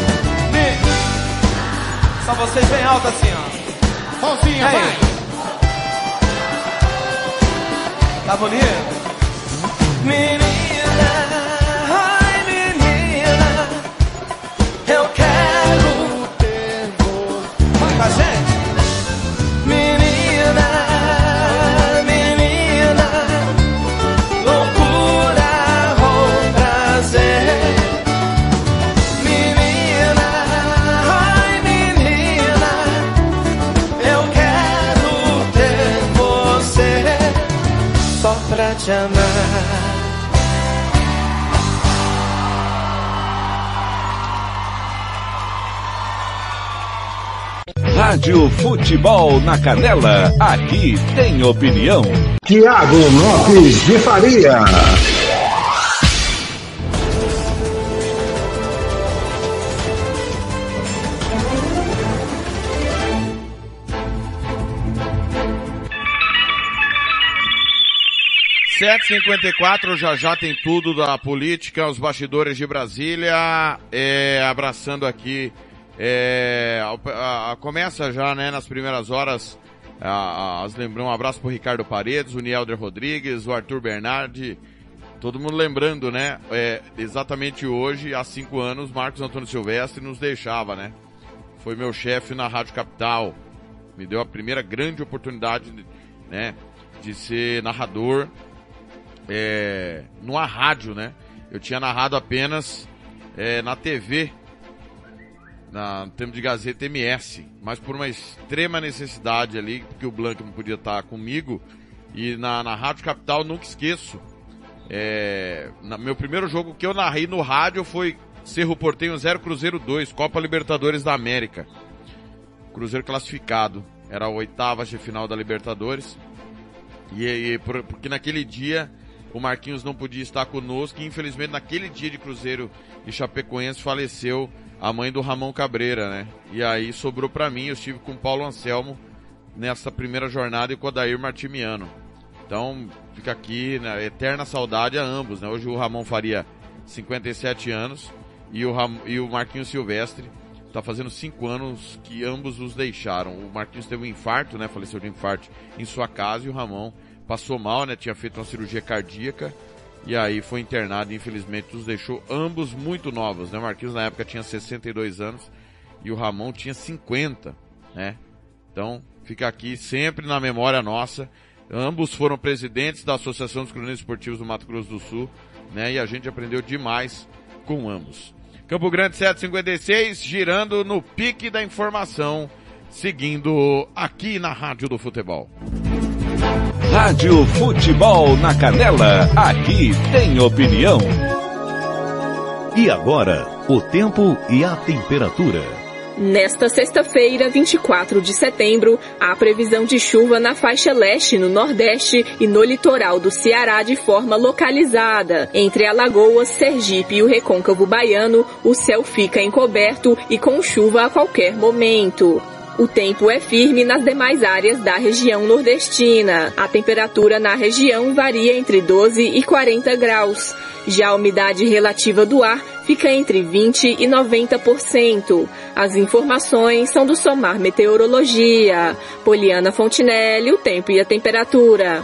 Só vocês bem alto assim, ó. Mãozinha, Aí. vai! Tá bonito? Menina, Rádio Futebol na Canela, aqui tem opinião. Tiago Lopes de Faria. Sete cinquenta e quatro, já já tem tudo da política, os bastidores de Brasília, é, abraçando aqui, é, a- a- começa já, né, nas primeiras horas, a- as lembram, um abraço pro Ricardo Paredes, o Nielder Rodrigues, o Arthur Bernardi, todo mundo lembrando, né, é, exatamente hoje, há cinco anos, Marcos Antônio Silvestre nos deixava, né, foi meu chefe na Rádio Capital, me deu a primeira grande oportunidade de, né? De ser narrador é, numa rádio, né? Eu tinha narrado apenas é, na TV, na, tempo de Gazeta MS, mas por uma extrema necessidade ali, porque o Blanco não podia estar comigo, e na, na Rádio Capital nunca esqueço. É, na, meu primeiro jogo que eu narrei no rádio foi Cerro Portenho 0 Cruzeiro 2, Copa Libertadores da América. Cruzeiro classificado. Era a oitava de final da Libertadores. E, e por, porque naquele dia o Marquinhos não podia estar conosco e infelizmente naquele dia de Cruzeiro e Chapecoense faleceu a mãe do Ramon Cabreira, né? E aí sobrou para mim, eu estive com o Paulo Anselmo nessa primeira jornada e com o Adair Martimiano. Então, fica aqui, né, eterna saudade a ambos, né? Hoje o Ramon faria 57 anos e o, Ram, e o Marquinhos Silvestre está fazendo 5 anos que ambos os deixaram. O Marquinhos teve um infarto, né? Faleceu de infarto em sua casa e o Ramon passou mal, né? Tinha feito uma cirurgia cardíaca e aí foi internado e infelizmente os deixou ambos muito novos, né? Marquinhos na época tinha 62 anos e o Ramon tinha 50, né? Então, fica aqui sempre na memória nossa. Ambos foram presidentes da Associação dos Cronistas Esportivos do Mato Grosso do Sul, né? E a gente aprendeu demais com ambos. Campo Grande 756, girando no pique da informação, seguindo aqui na Rádio do Futebol. Rádio Futebol na Canela, aqui tem opinião. E agora, o tempo e a temperatura. Nesta sexta-feira, 24 de setembro, há previsão de chuva na faixa leste, no nordeste e no litoral do Ceará de forma localizada. Entre Alagoas, Sergipe e o Recôncavo Baiano, o céu fica encoberto e com chuva a qualquer momento. O tempo é firme nas demais áreas da região nordestina. A temperatura na região varia entre 12 e 40 graus. Já a umidade relativa do ar fica entre 20 e 90%. As informações são do Somar Meteorologia. Poliana Fontinelli, o tempo e a temperatura.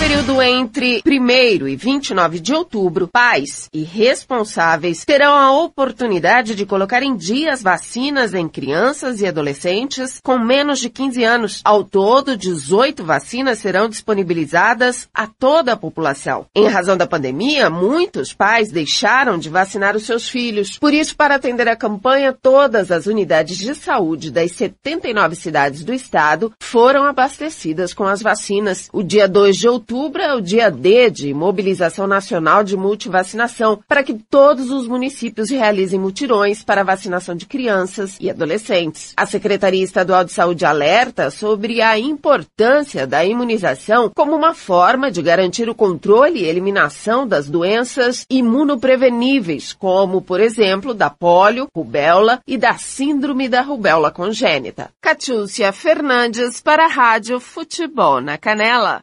período entre 1 e 29 de outubro, pais e responsáveis terão a oportunidade de colocar em dia as vacinas em crianças e adolescentes com menos de 15 anos. Ao todo, 18 vacinas serão disponibilizadas a toda a população. Em razão da pandemia, muitos pais deixaram de vacinar os seus filhos. Por isso, para atender a campanha, todas as unidades de saúde das 79 cidades do estado foram abastecidas com as vacinas. O dia 2 de outubro outubro é o dia D de Mobilização Nacional de Multivacinação, para que todos os municípios realizem mutirões para vacinação de crianças e adolescentes. A Secretaria Estadual de Saúde alerta sobre a importância da imunização como uma forma de garantir o controle e eliminação das doenças imunopreveníveis, como, por exemplo, da polio, rubéola e da síndrome da rubéola congênita. Catiúcia Fernandes para a Rádio Futebol na Canela.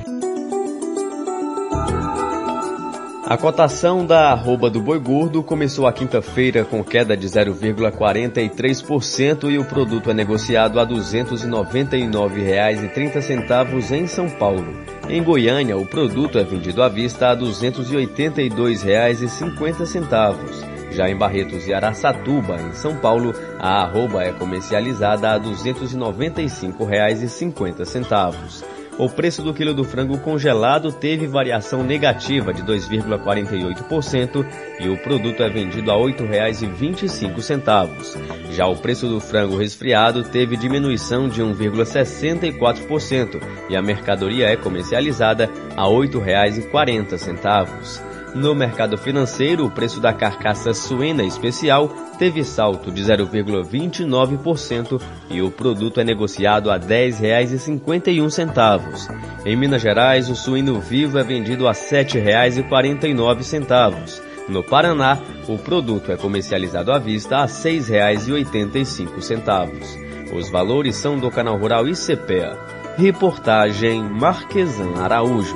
A cotação da arroba do boi gordo começou a quinta-feira com queda de 0,43% e o produto é negociado a R$ 299,30 em São Paulo. Em Goiânia, o produto é vendido à vista a R$ 282,50. Já em Barretos e Araçatuba, em São Paulo, a arroba é comercializada a R$ 295,50. O preço do quilo do frango congelado teve variação negativa de 2,48% e o produto é vendido a R$ 8,25. Já o preço do frango resfriado teve diminuição de 1,64% e a mercadoria é comercializada a R$ 8,40. No mercado financeiro, o preço da carcaça suína especial teve salto de 0,29% e o produto é negociado a R$ 10,51. Em Minas Gerais, o suíno vivo é vendido a R$ 7,49. No Paraná, o produto é comercializado à vista a R$ 6,85. Os valores são do canal Rural ICPEA. Reportagem Marquesan Araújo.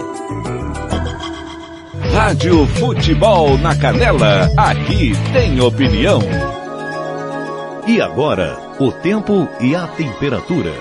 Rádio Futebol na Canela, aqui tem opinião. E agora, o tempo e a temperatura.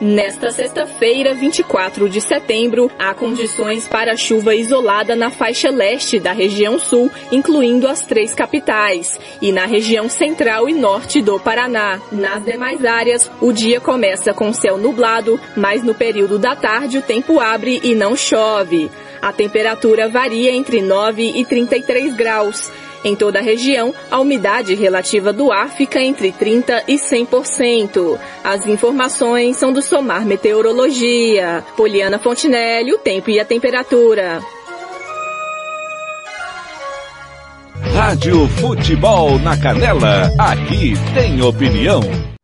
Nesta sexta-feira, 24 de setembro, há condições para chuva isolada na faixa leste da região sul, incluindo as três capitais, e na região central e norte do Paraná. Nas demais áreas, o dia começa com céu nublado, mas no período da tarde o tempo abre e não chove. A temperatura varia entre 9 e 33 graus. Em toda a região, a umidade relativa do ar fica entre 30% e 100%. As informações são do Somar Meteorologia. Poliana Fontinelli, o tempo e a temperatura. Rádio Futebol na Canela, aqui tem opinião.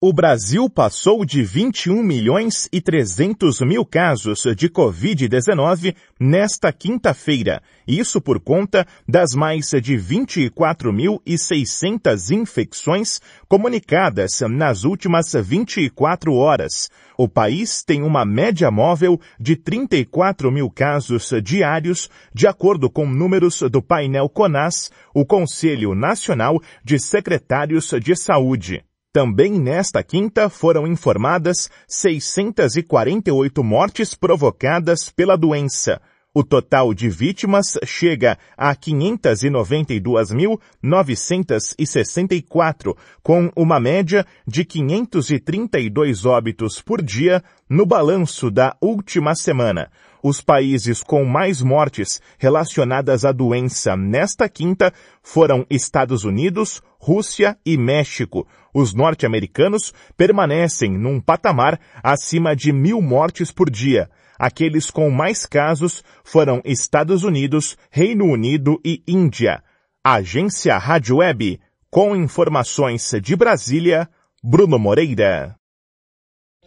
O Brasil passou de 21 milhões e 300 mil casos de Covid-19 nesta quinta-feira. Isso por conta das mais de 24.600 infecções comunicadas nas últimas 24 horas. O país tem uma média móvel de 34 mil casos diários, de acordo com números do painel CONAS, o Conselho Nacional de Secretários de Saúde. Também nesta quinta foram informadas 648 mortes provocadas pela doença. O total de vítimas chega a 592.964, com uma média de 532 óbitos por dia no balanço da última semana. Os países com mais mortes relacionadas à doença nesta quinta foram Estados Unidos, Rússia e México. Os norte-americanos permanecem num patamar acima de mil mortes por dia. Aqueles com mais casos foram Estados Unidos, Reino Unido e Índia. Agência Rádio Web, com informações de Brasília, Bruno Moreira.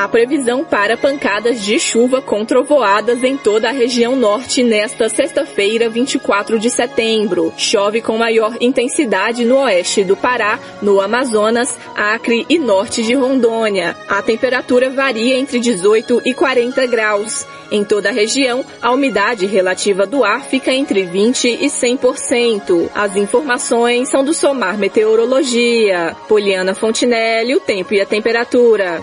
Há previsão para pancadas de chuva com trovoadas em toda a região norte nesta sexta-feira, 24 de setembro. Chove com maior intensidade no oeste do Pará, no Amazonas, Acre e norte de Rondônia. A temperatura varia entre 18 e 40 graus. Em toda a região, a umidade relativa do ar fica entre 20 e 100%. As informações são do Somar Meteorologia. Poliana Fontinelli, o tempo e a temperatura.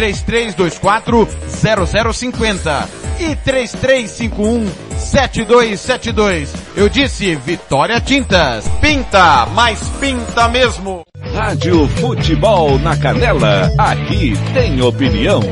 3324 0050 e 3351 7272. Eu disse Vitória Tintas. Pinta, mas pinta mesmo. Rádio Futebol na Canela, aqui tem opinião.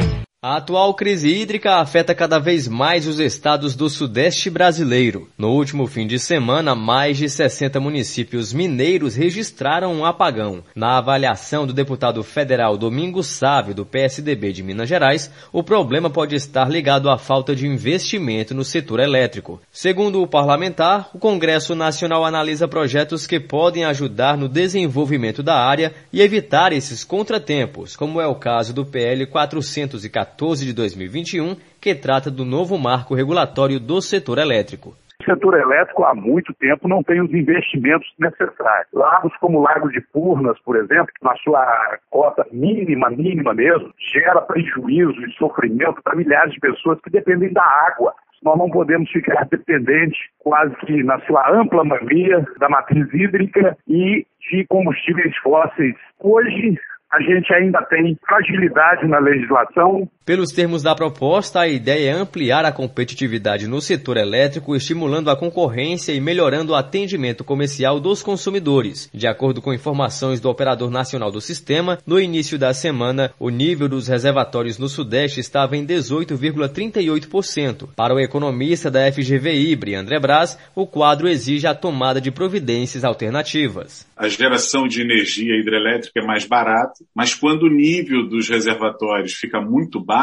A atual crise hídrica afeta cada vez mais os estados do sudeste brasileiro. No último fim de semana, mais de 60 municípios mineiros registraram um apagão. Na avaliação do deputado federal Domingos Sávio, do PSDB de Minas Gerais, o problema pode estar ligado à falta de investimento no setor elétrico. Segundo o parlamentar, o Congresso Nacional analisa projetos que podem ajudar no desenvolvimento da área e evitar esses contratempos, como é o caso do PL 414 14 de 2021, que trata do novo marco regulatório do setor elétrico. O setor elétrico há muito tempo não tem os investimentos necessários. Lagos como o Lago de Furnas, por exemplo, na sua cota mínima, mínima mesmo, gera prejuízo e sofrimento para milhares de pessoas que dependem da água. Nós não podemos ficar dependentes, quase que na sua ampla maioria, da matriz hídrica e de combustíveis fósseis. Hoje, a gente ainda tem fragilidade na legislação. Pelos termos da proposta, a ideia é ampliar a competitividade no setor elétrico, estimulando a concorrência e melhorando o atendimento comercial dos consumidores. De acordo com informações do Operador Nacional do Sistema, no início da semana, o nível dos reservatórios no Sudeste estava em 18,38%. Para o economista da FGV Ibre, André Braz, o quadro exige a tomada de providências alternativas. A geração de energia hidrelétrica é mais barata, mas quando o nível dos reservatórios fica muito baixo,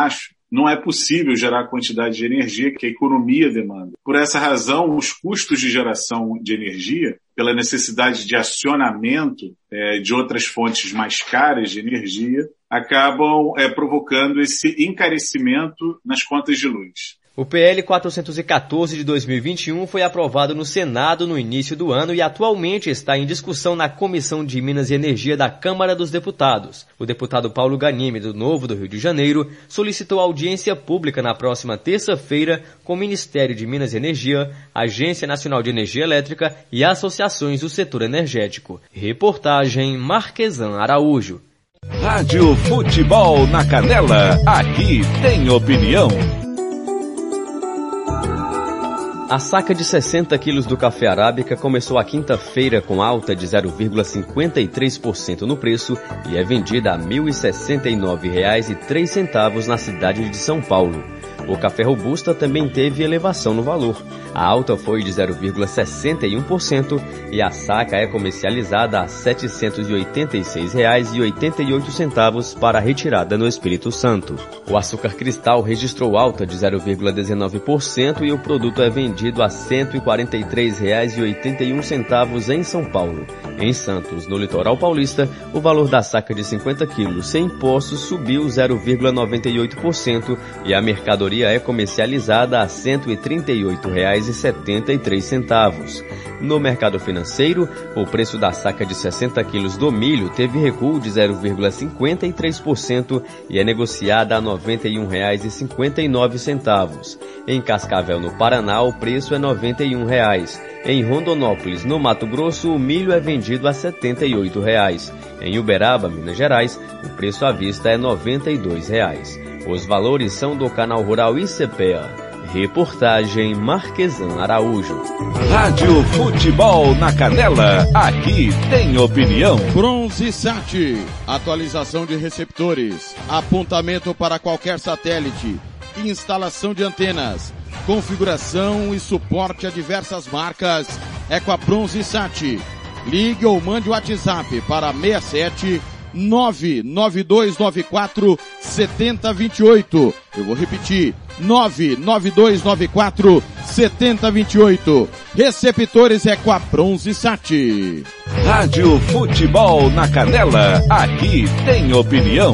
não é possível gerar a quantidade de energia que a economia demanda. Por essa razão, os custos de geração de energia, pela necessidade de acionamento é, de outras fontes mais caras de energia, acabam é, provocando esse encarecimento nas contas de luz. O PL 414 de 2021 foi aprovado no Senado no início do ano e atualmente está em discussão na Comissão de Minas e Energia da Câmara dos Deputados. O deputado Paulo Ganime, do Novo do Rio de Janeiro, solicitou audiência pública na próxima terça-feira com o Ministério de Minas e Energia, Agência Nacional de Energia Elétrica e associações do setor energético. Reportagem Marquesan Araújo. Rádio Futebol na Canela, aqui tem opinião. A saca de 60 quilos do café arábica começou a quinta-feira com alta de 0,53% no preço e é vendida a R$ 1.069,03 na cidade de São Paulo. O café robusta também teve elevação no valor. A alta foi de 0,61% e a saca é comercializada a R$ 786,88 para retirada no Espírito Santo. O açúcar cristal registrou alta de 0,19% e o produto é vendido a R$ 143,81 em São Paulo. Em Santos, no litoral paulista, o valor da saca de 50 quilos sem impostos subiu 0,98% e a mercadoria é comercializada a R$ 138,73. No mercado financeiro, o preço da saca de 60 quilos do milho teve recuo de 0,53% e é negociada a R$ 91,59. Em Cascavel, no Paraná, o preço é 91 reais. Em Rondonópolis, no Mato Grosso, o milho é vendido a 78 reais. Em Uberaba, Minas Gerais, o preço à vista é 92 reais. Os valores são do canal Rural ICPA. Reportagem Marquesan Araújo. Rádio Futebol na Canela, aqui tem opinião. Bronze Sat, atualização de receptores, apontamento para qualquer satélite, instalação de antenas, configuração e suporte a diversas marcas. É com a Bronze Sat. Ligue ou mande o WhatsApp para 67 99294 7028. Eu vou repetir. 99294 7028. Receptores é com a Bronze Sat. Rádio Futebol na Canela, aqui tem opinião.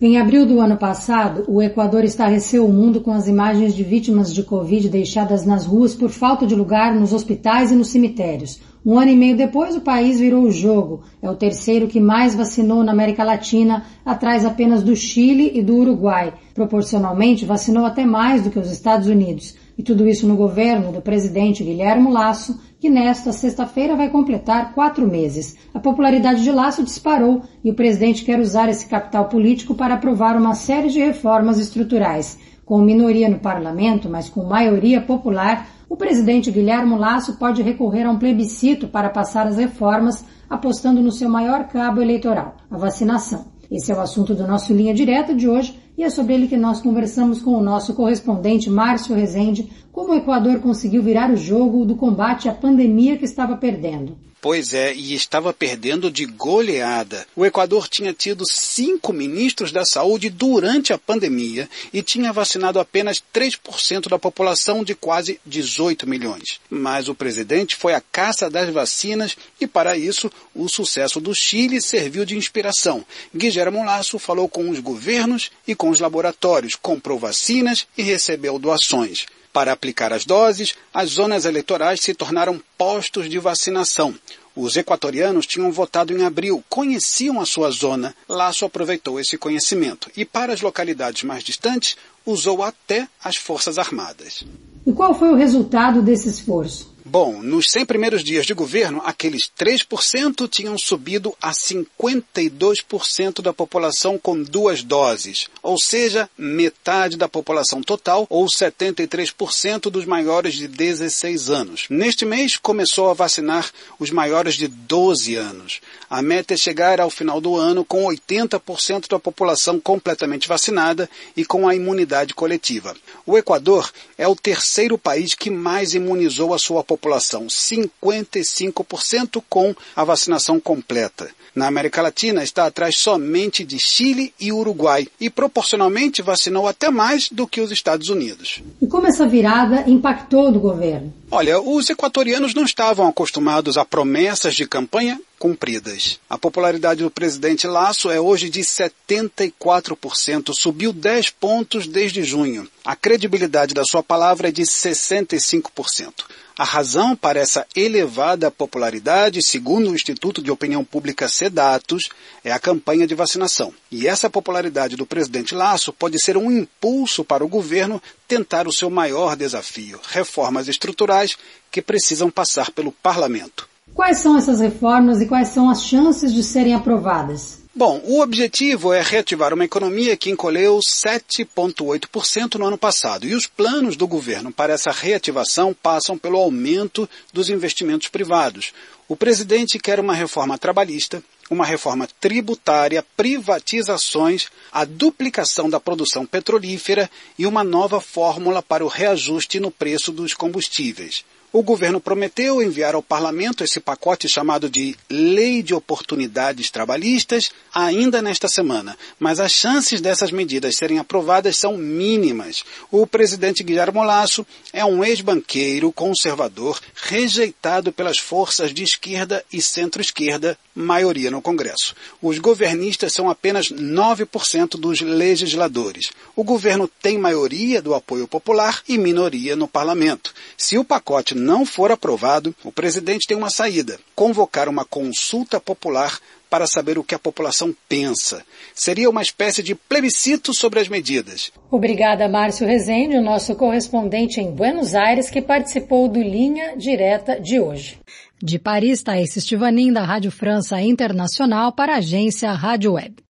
Em abril do ano passado, o Equador estarreceu o mundo com as imagens de vítimas de Covid deixadas nas ruas por falta de lugar nos hospitais e nos cemitérios. Um ano e meio depois, o país virou o jogo. É o terceiro que mais vacinou na América Latina, atrás apenas do Chile e do Uruguai. Proporcionalmente, vacinou até mais do que os Estados Unidos. E tudo isso no governo do presidente Guilherme Lasso, que nesta sexta-feira vai completar quatro meses. A popularidade de Lasso disparou e o presidente quer usar esse capital político para aprovar uma série de reformas estruturais. Com minoria no parlamento, mas com maioria popular, o presidente Guilherme Lasso pode recorrer a um plebiscito para passar as reformas, apostando no seu maior cabo eleitoral, a vacinação. Esse é o assunto do nosso Linha Direta de hoje, E é sobre ele que nós conversamos com o nosso correspondente Márcio Rezende, como o Equador conseguiu virar o jogo do combate à pandemia que estava perdendo. Pois é, e estava perdendo de goleada. O Equador tinha tido cinco ministros da saúde durante a pandemia e tinha vacinado apenas 3% da população de quase 18 milhões. Mas o presidente foi à caça das vacinas e, para isso, o sucesso do Chile serviu de inspiração. Guilherme Lasso falou com os governos e com os laboratórios, comprou vacinas e recebeu doações. Para aplicar as doses, as zonas eleitorais se tornaram postos de vacinação. Os equatorianos tinham votado em abril, conheciam a sua zona. Laço aproveitou esse conhecimento e, para as localidades mais distantes, usou até as Forças Armadas. E qual foi o resultado desse esforço? Bom, nos 100 primeiros dias de governo, aqueles 3% tinham subido a 52% da população com duas doses, ou seja, metade da população total, ou 73% dos maiores de 16 anos. Neste mês, começou a vacinar os maiores de 12 anos. A meta é chegar ao final do ano com 80% da população completamente vacinada e com a imunidade coletiva. O Equador é o terceiro país que mais imunizou a sua população população, 55% com a vacinação completa. Na América Latina está atrás somente de Chile e Uruguai e proporcionalmente vacinou até mais do que os Estados Unidos. E como essa virada impactou do governo? Olha, os equatorianos não estavam acostumados a promessas de campanha cumpridas. A popularidade do presidente Lasso é hoje de 74%, subiu 10 pontos desde junho. A credibilidade da sua palavra é de 65%. A razão para essa elevada popularidade, segundo o Instituto de Opinião Pública SEDATOS, é a campanha de vacinação. E essa popularidade do presidente Lasso pode ser um impulso para o governo tentar o seu maior desafio, reformas estruturais que precisam passar pelo parlamento. Quais são essas reformas e quais são as chances de serem aprovadas? Bom, o objetivo é reativar uma economia que encolheu 7,8% no ano passado. E os planos do governo para essa reativação passam pelo aumento dos investimentos privados. O presidente quer uma reforma trabalhista, uma reforma tributária, privatizações, a duplicação da produção petrolífera e uma nova fórmula para o reajuste no preço dos combustíveis. O governo prometeu enviar ao parlamento esse pacote chamado de Lei de Oportunidades Trabalhistas ainda nesta semana, mas as chances dessas medidas serem aprovadas são mínimas. O presidente Guilherme Lasso é um ex-banqueiro conservador rejeitado pelas forças de esquerda e centro-esquerda, maioria no Congresso. Os governistas são apenas 9% dos legisladores. O governo tem maioria do apoio popular e minoria no parlamento. Se o pacote não for aprovado, o presidente tem uma saída: convocar uma consulta popular para saber o que a população pensa. Seria uma espécie de plebiscito sobre as medidas. Obrigada, Márcio Rezende, o nosso correspondente em Buenos Aires, que participou do Linha Direta de hoje. De Paris, Thaís Estivanin, da Rádio França Internacional, para a agência Rádio Web.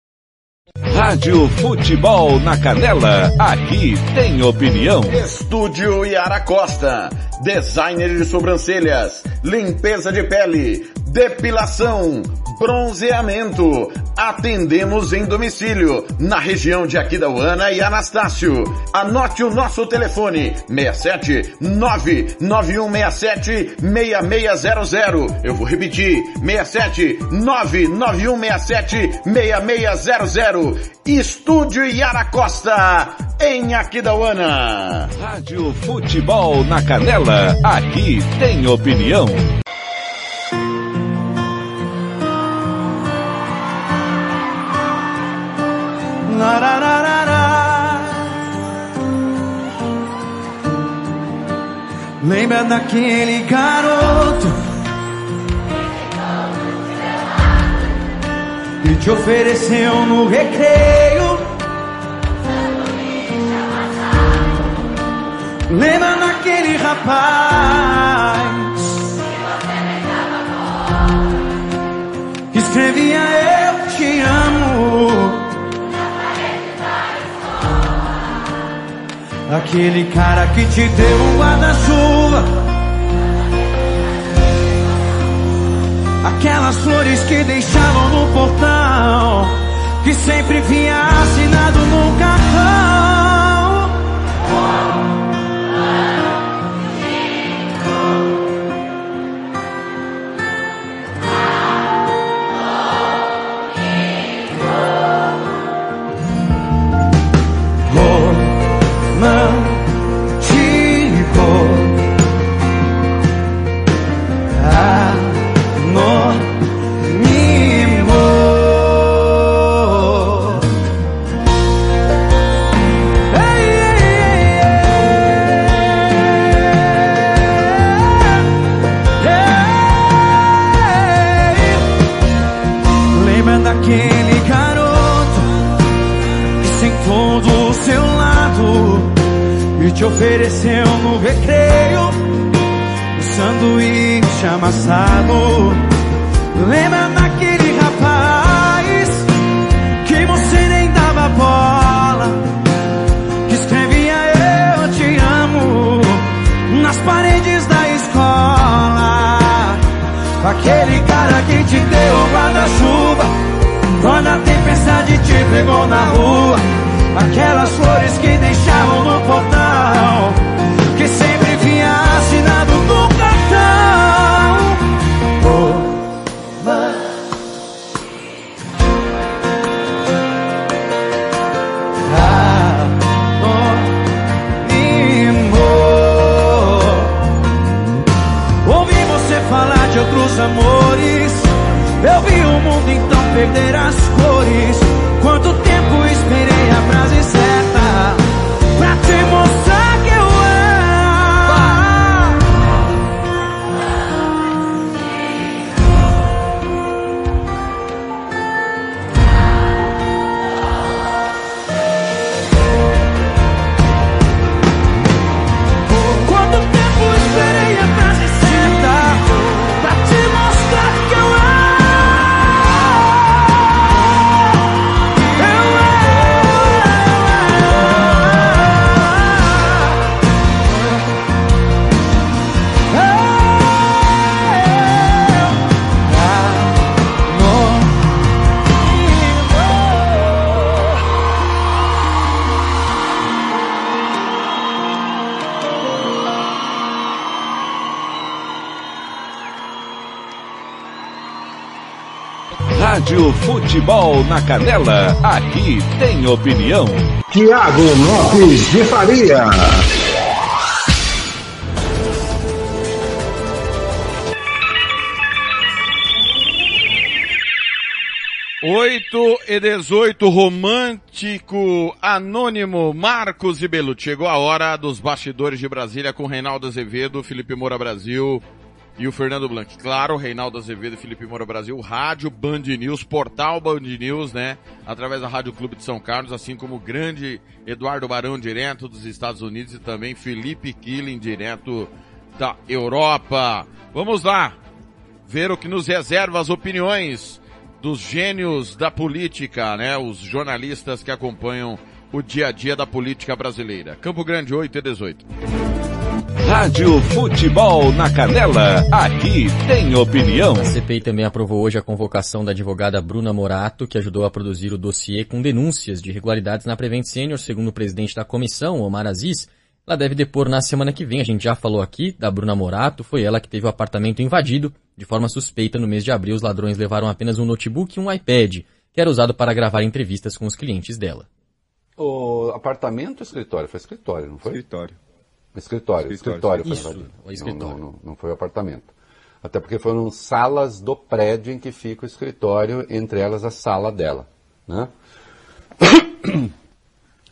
Rádio Futebol na Canela, aqui tem opinião. Estúdio Yara Costa, designer de sobrancelhas, limpeza de pele, depilação, bronzeamento. Atendemos em domicílio, na região de Aquidauana e Anastácio. Anote o nosso telefone, 67 99167 6600. Eu vou repetir, 67 99167 6600. Estúdio Yara Costa, em Aquidauana. Rádio Futebol na Canela, aqui tem opinião. Lembra daquele garoto que te ofereceu no recreio? Lembra daquele rapaz que escrevia eu te amo? Aquele cara que te deu um guarda-chuva. Aquelas flores que deixavam no portão. que sempre vinha assinado no cartão. Te ofereceu no recreio um sanduíche amassado. Lembra daquele rapaz que você nem dava bola, que escrevia eu te amo nas paredes da escola. Aquele cara que te deu o guarda-chuva quando a tempestade te pegou na rua. Aquelas flores Eu vi o mundo então perder as cores. Quanto tempo Rádio Futebol na Canela, aqui tem opinião. Tiago Lopes de Faria. Oito e dezoito, romântico, anônimo, Marcos e Belucci. Chegou a hora dos bastidores de Brasília com Reinaldo Azevedo, Felipe Moura Brasil e o Fernando Blanc. Claro, Reinaldo Azevedo Felipe Moura Brasil, Rádio Band News, Portal Band News, né? Através da Rádio Clube de São Carlos, assim como o grande Eduardo Barão, direto dos Estados Unidos e também Felipe Killing, direto da Europa. Vamos lá, ver o que nos reserva as opiniões dos gênios da política, né? Os jornalistas que acompanham o dia a dia da política brasileira. Campo Grande 8 e 18. Rádio Futebol na Canela, aqui tem opinião. A CPI também aprovou hoje a convocação da advogada Bruna Morato, que ajudou a produzir o dossiê com denúncias de irregularidades na Prevent Senior, segundo o presidente da comissão, Omar Aziz. Ela deve depor na semana que vem. A gente já falou aqui da Bruna Morato, foi ela que teve o apartamento invadido de forma suspeita no mês de abril. Os ladrões levaram apenas um notebook e um iPad, que era usado para gravar entrevistas com os clientes dela. O apartamento ou escritório? Foi escritório, não foi? Escritório. Escritório, escritório, Escritório, foi isso, o escritório. Não, não, não foi o apartamento. Até porque foram salas do prédio em que fica o escritório, entre elas a sala dela. Né? <coughs>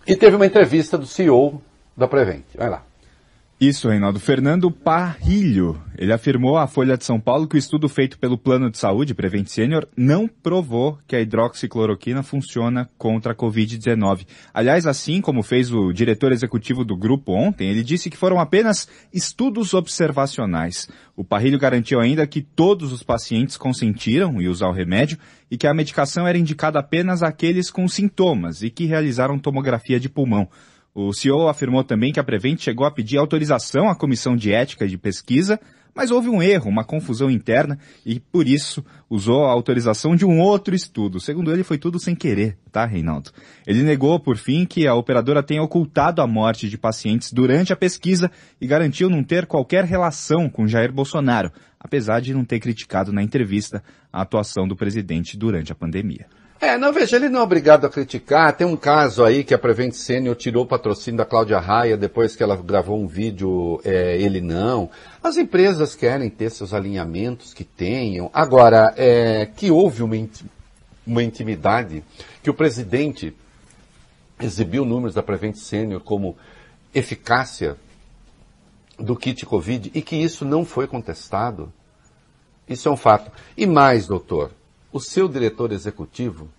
E teve uma entrevista do CEO da Prevent. Vai lá. Isso, Reinaldo. Fernando Parrilho. Ele afirmou à Folha de São Paulo que o estudo feito pelo Plano de Saúde Prevent Senior não provou que a hidroxicloroquina funciona contra a Covid-19. Aliás, assim como fez o diretor executivo do grupo ontem, ele disse que foram apenas estudos observacionais. O Parrilho garantiu ainda que todos os pacientes consentiram em usar o remédio e que a medicação era indicada apenas àqueles com sintomas e que realizaram tomografia de pulmão. O CEO afirmou também que a Prevent chegou a pedir autorização à Comissão de Ética e de Pesquisa mas houve um erro, uma confusão interna e por isso usou a autorização de um outro estudo. Segundo ele, foi tudo sem querer, tá, Reinaldo? Ele negou, por fim, que a operadora tenha ocultado a morte de pacientes durante a pesquisa e garantiu não ter qualquer relação com Jair Bolsonaro, apesar de não ter criticado na entrevista a atuação do presidente durante a pandemia. É, não, veja, ele não é obrigado a criticar. Tem um caso aí que a Prevent Senior tirou o patrocínio da Cláudia Raia depois que ela gravou um vídeo, é, ele não. As empresas querem ter seus alinhamentos, que tenham. Agora, é, que houve uma, uma intimidade, que o presidente exibiu números da Prevent Senior como eficácia do kit Covid e que isso não foi contestado. Isso é um fato. E mais, doutor, o seu diretor executivo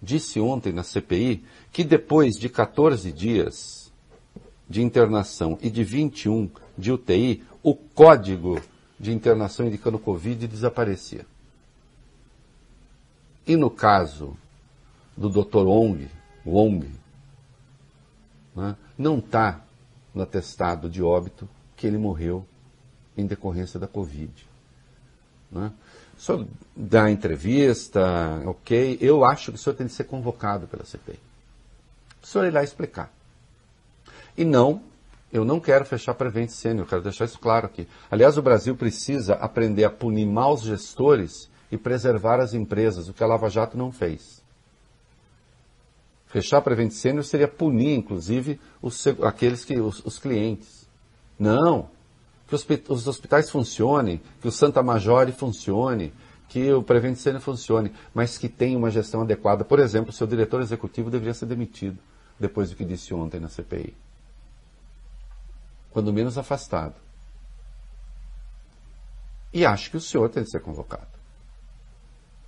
disse ontem na CPI que depois de 14 dias de internação e de 21 de UTI, o código de internação indicando Covid desaparecia. E no caso do Dr. Wong, Wong né, não está no atestado de óbito que ele morreu em decorrência da Covid. Né? O senhor dá entrevista, ok. Eu acho que o senhor tem de ser convocado pela CPI. O senhor ir lá explicar. E não, eu não quero fechar Prevent Sênior, eu quero deixar isso claro aqui. Aliás, o Brasil precisa aprender a punir maus gestores e preservar as empresas, o que a Lava Jato não fez. Fechar Prevent Sênior seria punir, inclusive, os, aqueles que, os, os clientes. Não, que os hospitais funcionem, que o Santa Majore funcione, que o Prevent Senior funcione, mas que tenha uma gestão adequada. Por exemplo, o seu diretor executivo deveria ser demitido depois do que disse ontem na CPI. Quando menos afastado. E acho que o senhor tem de ser convocado.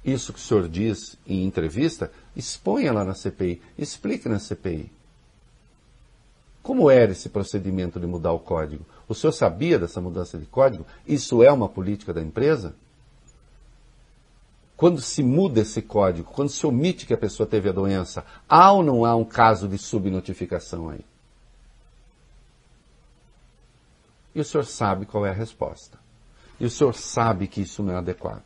Isso que o senhor diz em entrevista, exponha lá na CPI, explique na CPI. Como era esse procedimento de mudar o código? O senhor sabia dessa mudança de código? Isso é uma política da empresa? Quando se muda esse código, quando se omite que a pessoa teve a doença, há ou não há um caso de subnotificação aí? E o senhor sabe qual é a resposta. E o senhor sabe que isso não é adequado.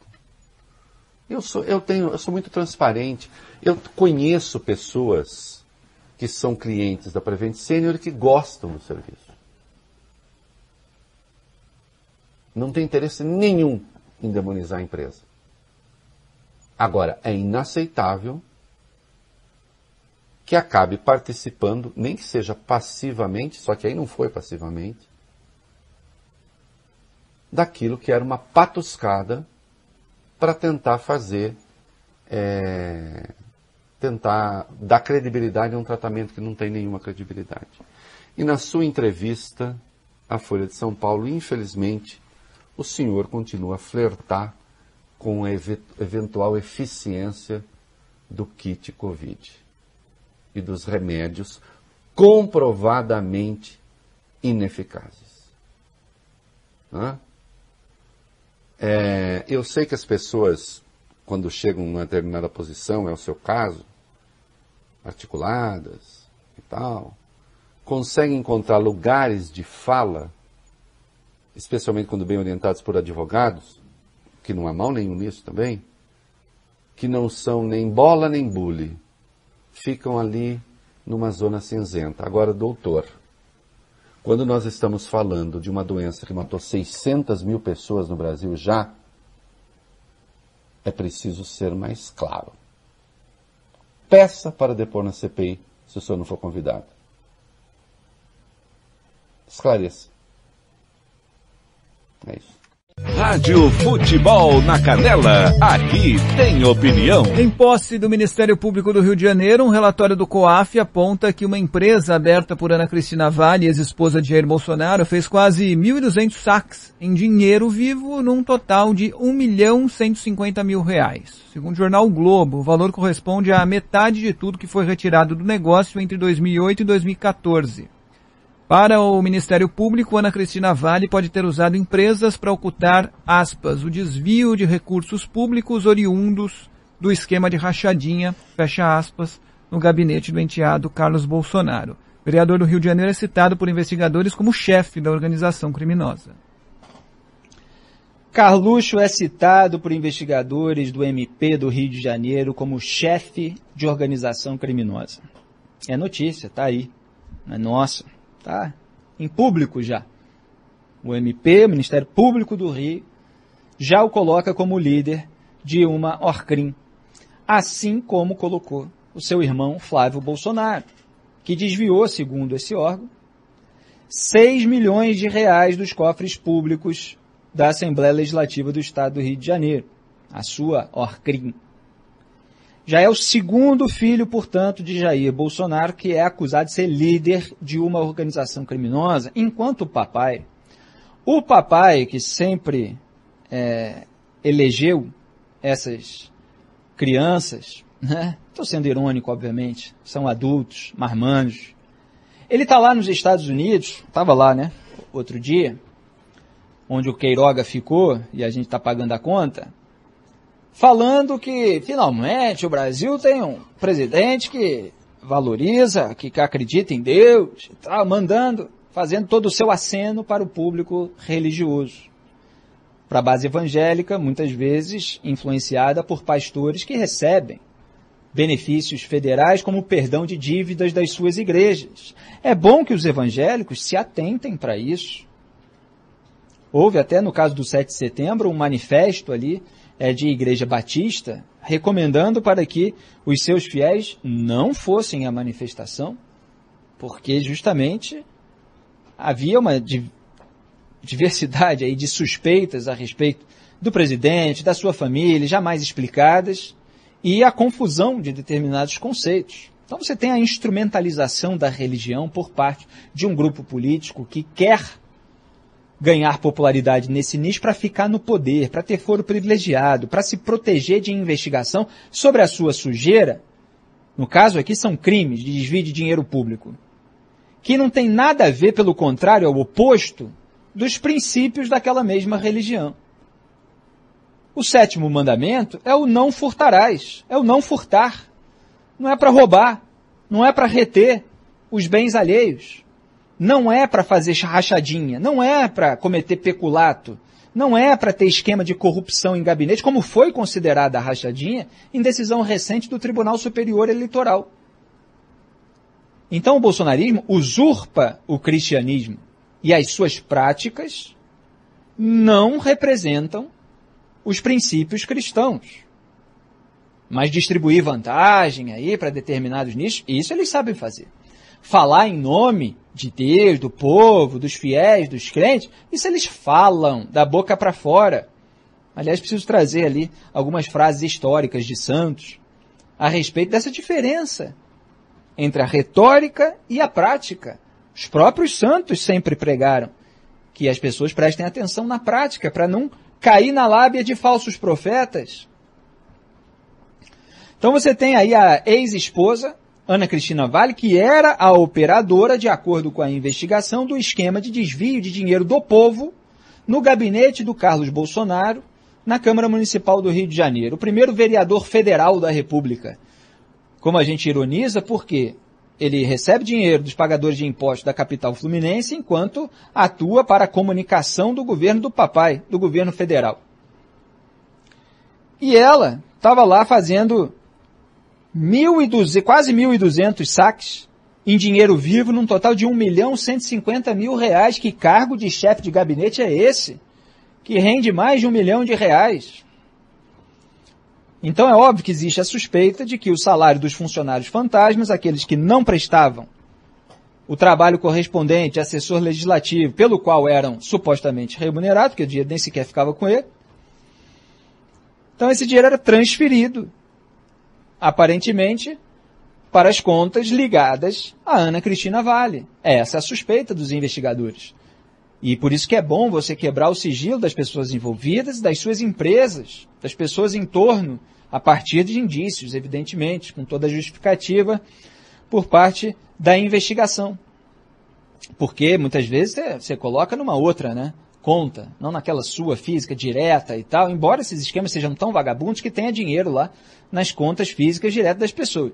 Eu sou, eu tenho, eu sou muito transparente. Eu conheço pessoas que são clientes da Prevent Senior e que gostam do serviço. Não tem interesse nenhum em demonizar a empresa. Agora, é inaceitável que acabe participando, nem que seja passivamente, só que aí não foi passivamente, daquilo que era uma patuscada para tentar fazer é, tentar dar credibilidade a um tratamento que não tem nenhuma credibilidade. E na sua entrevista à Folha de São Paulo, infelizmente, o senhor continua a flertar com a eventual eficiência do kit Covid e dos remédios comprovadamente ineficazes. É, eu sei que as pessoas, quando chegam numa determinada posição, é o seu caso, articuladas e tal, conseguem encontrar lugares de fala, especialmente quando bem orientados por advogados, que não há mal nenhum nisso também, que não são nem bola nem bully, ficam ali numa zona cinzenta. Agora, doutor, quando nós estamos falando de uma doença que matou 600 mil pessoas no Brasil já, é preciso ser mais claro peça para depor na CPI se o senhor não for convidado. Esclareça. É isso. Rádio Futebol na Canela, aqui tem opinião. Em posse do Ministério Público do Rio de Janeiro, um relatório do COAF aponta que uma empresa aberta por Ana Cristina Vale, ex-esposa de Jair Bolsonaro, fez quase 1.200 saques em dinheiro vivo num total de 1 milhão 150 mil reais. Segundo o jornal o Globo, o valor corresponde à metade de tudo que foi retirado do negócio entre 2008 e 2014. Para o Ministério Público, Ana Cristina Vale pode ter usado empresas para ocultar, aspas, o desvio de recursos públicos oriundos do esquema de rachadinha, fecha aspas, no gabinete do enteado Carlos Bolsonaro. O vereador do Rio de Janeiro é citado por investigadores como chefe da organização criminosa. Carluxo é citado por investigadores do MP do Rio de Janeiro como chefe de organização criminosa. É notícia, tá aí. É nossa, tá em público já. O MP, o Ministério Público do Rio, já o coloca como líder de uma Orcrim, assim como colocou o seu irmão Flávio Bolsonaro, que desviou, segundo esse órgão, 6 milhões de reais dos cofres públicos da Assembleia Legislativa do Estado do Rio de Janeiro, a sua Orcrim. Já é o segundo filho, portanto, de Jair Bolsonaro que é acusado de ser líder de uma organização criminosa, enquanto o papai, o papai que sempre é, elegeu essas crianças, né? Estou sendo irônico, obviamente, são adultos, marmanjos. Ele está lá nos Estados Unidos, estava lá, né, outro dia, onde o Queiroga ficou e a gente está pagando a conta, falando que finalmente o Brasil tem um presidente que valoriza, que acredita em Deus, tá mandando, fazendo todo o seu aceno para o público religioso. Para a base evangélica, muitas vezes influenciada por pastores que recebem benefícios federais como perdão de dívidas das suas igrejas. É bom que os evangélicos se atentem para isso. Houve até no caso do 7 de setembro um manifesto ali é, de igreja batista recomendando para que os seus fiéis não fossem à manifestação, porque justamente havia uma diversidade aí de suspeitas a respeito do presidente, da sua família, jamais explicadas, e a confusão de determinados conceitos. Então você tem a instrumentalização da religião por parte de um grupo político que quer ganhar popularidade nesse nicho para ficar no poder, para ter foro privilegiado, para se proteger de investigação sobre a sua sujeira. No caso aqui são crimes de desvio de dinheiro público, que não tem nada a ver, pelo contrário, ao oposto dos princípios daquela mesma religião. O sétimo mandamento é o não furtarás, é o não furtar. Não é para roubar, não é para reter os bens alheios, não é para fazer rachadinha, não é para cometer peculato, não é para ter esquema de corrupção em gabinete, como foi considerada a rachadinha em decisão recente do Tribunal Superior Eleitoral. Então o bolsonarismo usurpa o cristianismo e as suas práticas não representam os princípios cristãos. Mas distribuir vantagem aí para determinados nichos, isso eles sabem fazer. Falar em nome de Deus, do povo, dos fiéis, dos crentes, isso eles falam da boca para fora. Aliás, preciso trazer ali algumas frases históricas de santos a respeito dessa diferença entre a retórica e a prática. Os próprios santos sempre pregaram que as pessoas prestem atenção na prática para não cair na lábia de falsos profetas. Então você tem aí a ex-esposa, Ana Cristina Vale, que era a operadora, de acordo com a investigação, do esquema de desvio de dinheiro do povo no gabinete do Carlos Bolsonaro, na Câmara Municipal do Rio de Janeiro. O primeiro vereador federal da República. Como a gente ironiza, porque ele recebe dinheiro dos pagadores de impostos da capital fluminense enquanto atua para a comunicação do governo do papai, do governo federal. E ela estava lá fazendo 1.200, quase 1.200 saques em dinheiro vivo, num total de 1 milhão 150 mil reais. Que cargo de chefe de gabinete é esse? Que rende mais de um milhão de reais. Então é óbvio que existe a suspeita de que o salário dos funcionários fantasmas, aqueles que não prestavam o trabalho correspondente assessor legislativo, pelo qual eram supostamente remunerados, porque o dinheiro nem sequer ficava com ele. Então esse dinheiro era transferido, aparentemente, para as contas ligadas a Ana Cristina Vale. Essa é a suspeita dos investigadores. E por isso que é bom você quebrar o sigilo das pessoas envolvidas das suas empresas, das pessoas em torno, a partir de indícios, evidentemente, com toda a justificativa por parte da investigação. Porque muitas vezes você coloca numa outra, né? Conta, não naquela sua física direta e tal, embora esses esquemas sejam tão vagabundos que tenha dinheiro lá nas contas físicas diretas das pessoas.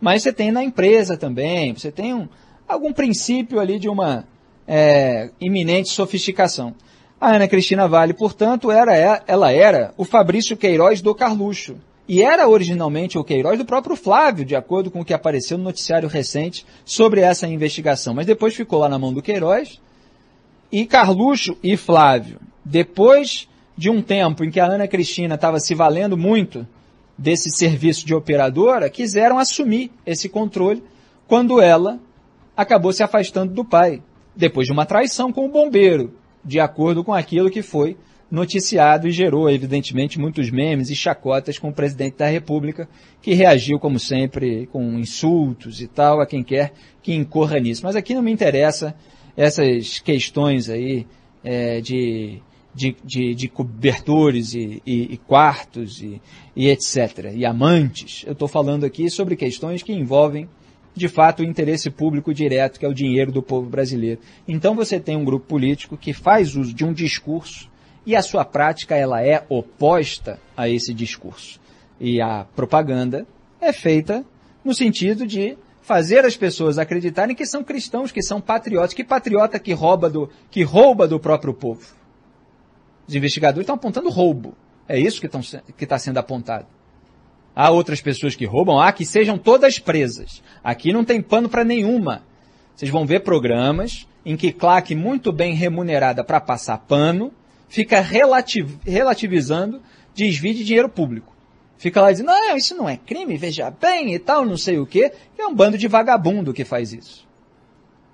Mas você tem na empresa também, você tem um, algum princípio ali de uma é, iminente sofisticação. A Ana Cristina Vale, portanto, era, ela era o Fabrício Queiroz do Carluxo. E era originalmente o Queiroz do próprio Flávio, de acordo com o que apareceu no noticiário recente sobre essa investigação. Mas depois ficou lá na mão do Queiroz. E Carluxo e Flávio, depois de um tempo em que a Ana Cristina estava se valendo muito desse serviço de operadora, quiseram assumir esse controle quando ela acabou se afastando do pai, depois de uma traição com o bombeiro, de acordo com aquilo que foi noticiado e gerou, evidentemente, muitos memes e chacotas com o presidente da República, que reagiu, como sempre, com insultos e tal, a quem quer que incorra nisso. Mas aqui não me interessa essas questões aí é, de, de, de, de, cobertores e, e, e quartos e, e, etc. E amantes. Eu estou falando aqui sobre questões que envolvem de fato o interesse público direto, que é o dinheiro do povo brasileiro. Então você tem um grupo político que faz uso de um discurso e a sua prática ela é oposta a esse discurso. E a propaganda é feita no sentido de fazer as pessoas acreditarem que são cristãos, que são patriotas, que patriota que rouba do, que rouba do próprio povo. Os investigadores estão apontando roubo. É isso que está sendo apontado. Há outras pessoas que roubam, há que sejam todas presas. Aqui não tem pano para nenhuma. Vocês vão ver programas em que claque muito bem remunerada para passar pano fica relativ relativizando desvio de dinheiro público. Fica lá dizendo, não, isso não é crime, veja bem e tal, não sei o quê. É um bando de vagabundo que faz isso.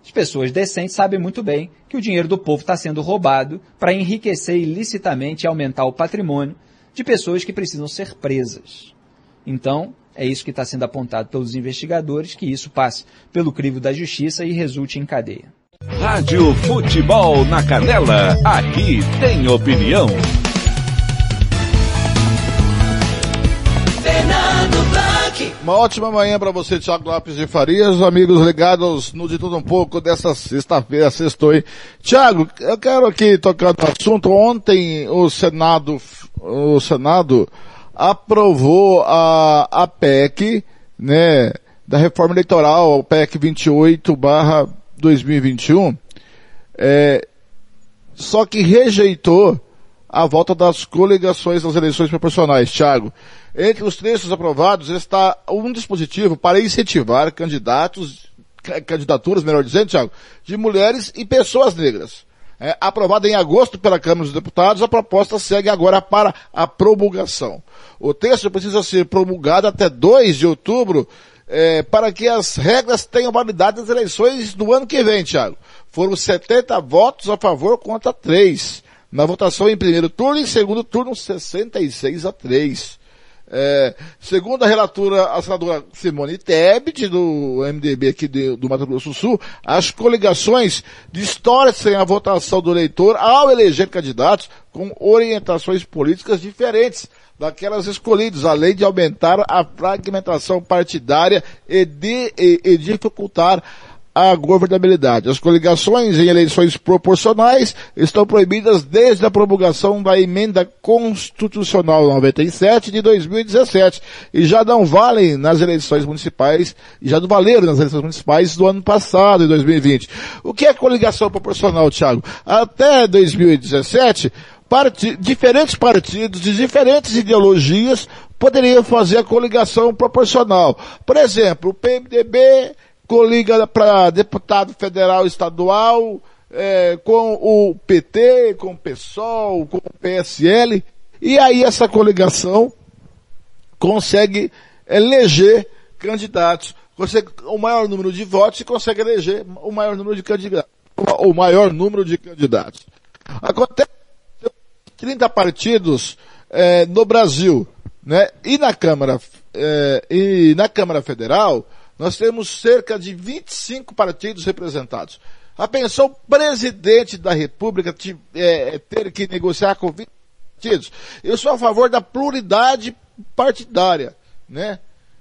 As pessoas decentes sabem muito bem que o dinheiro do povo está sendo roubado para enriquecer ilicitamente e aumentar o patrimônio de pessoas que precisam ser presas. Então, é isso que está sendo apontado pelos investigadores, que isso passe pelo crivo da justiça e resulte em cadeia. Rádio Futebol na Canela, aqui tem opinião. Uma ótima manhã para você, Thiago Lopes de Farias, amigos ligados no De Tudo Um Pouco dessa sexta-feira, sextou aí. Thiago, eu quero aqui tocar no assunto. Ontem o Senado, o Senado aprovou a, a PEC, né, da reforma eleitoral, a PEC 28 barra 2021, é, só que rejeitou a volta das coligações nas eleições proporcionais, Thiago. Entre os trechos aprovados está um dispositivo para incentivar candidatos, candidaturas, melhor dizendo, Thiago, de mulheres e pessoas negras é, aprovada em agosto pela Câmara dos Deputados, a proposta segue agora para a promulgação. O texto precisa ser promulgado até 2 de outubro é, para que as regras tenham validade nas eleições do ano que vem, Thiago. Foram 70 votos a favor contra 3. Na votação em primeiro turno e segundo turno, 66 a 3. É, segundo a relatora, a senadora Simone Tebet, do MDB aqui de, do Mato Grosso do Sul, as coligações distorcem a votação do eleitor ao eleger candidatos com orientações políticas diferentes daquelas escolhidas, além de aumentar a fragmentação partidária e, de, e, e dificultar a governabilidade. As coligações em eleições proporcionais estão proibidas desde a promulgação da emenda constitucional 97 de 2017 e já não valem nas eleições municipais, já não valeram nas eleições municipais do ano passado, em 2020. O que é coligação proporcional, Thiago? Até 2017, part... diferentes partidos de diferentes ideologias poderiam fazer a coligação proporcional. Por exemplo, o PMDB coliga para deputado federal estadual, é, com o PT, com o PSOL, com o PSL, e aí essa coligação consegue eleger candidatos, consegue o maior número de votos e consegue eleger o maior número de candidatos, o maior número de candidatos. Acontece 30 partidos é, no Brasil, né? E na Câmara é, e na Câmara Federal nós temos cerca de 25 partidos representados. A pensão presidente da República é, ter que negociar com 20 partidos. Eu sou a favor da pluralidade partidária, né?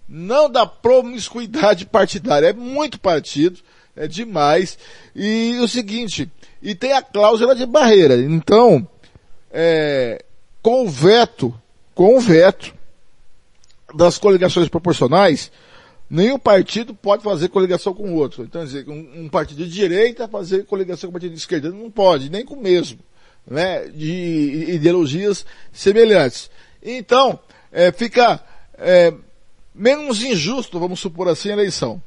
Não da promiscuidade partidária. É muito partido, é demais. E o seguinte, e tem a cláusula de barreira. Então, é, com o veto, com o veto das coligações proporcionais, nenhum partido pode fazer coligação com o outro. Então, dizer, um, um, partido de direita fazer coligação com o partido de esquerda não pode, nem com o mesmo. né, de ideologias semelhantes. Então, é, fica é, menos injusto, vamos supor assim, a eleição.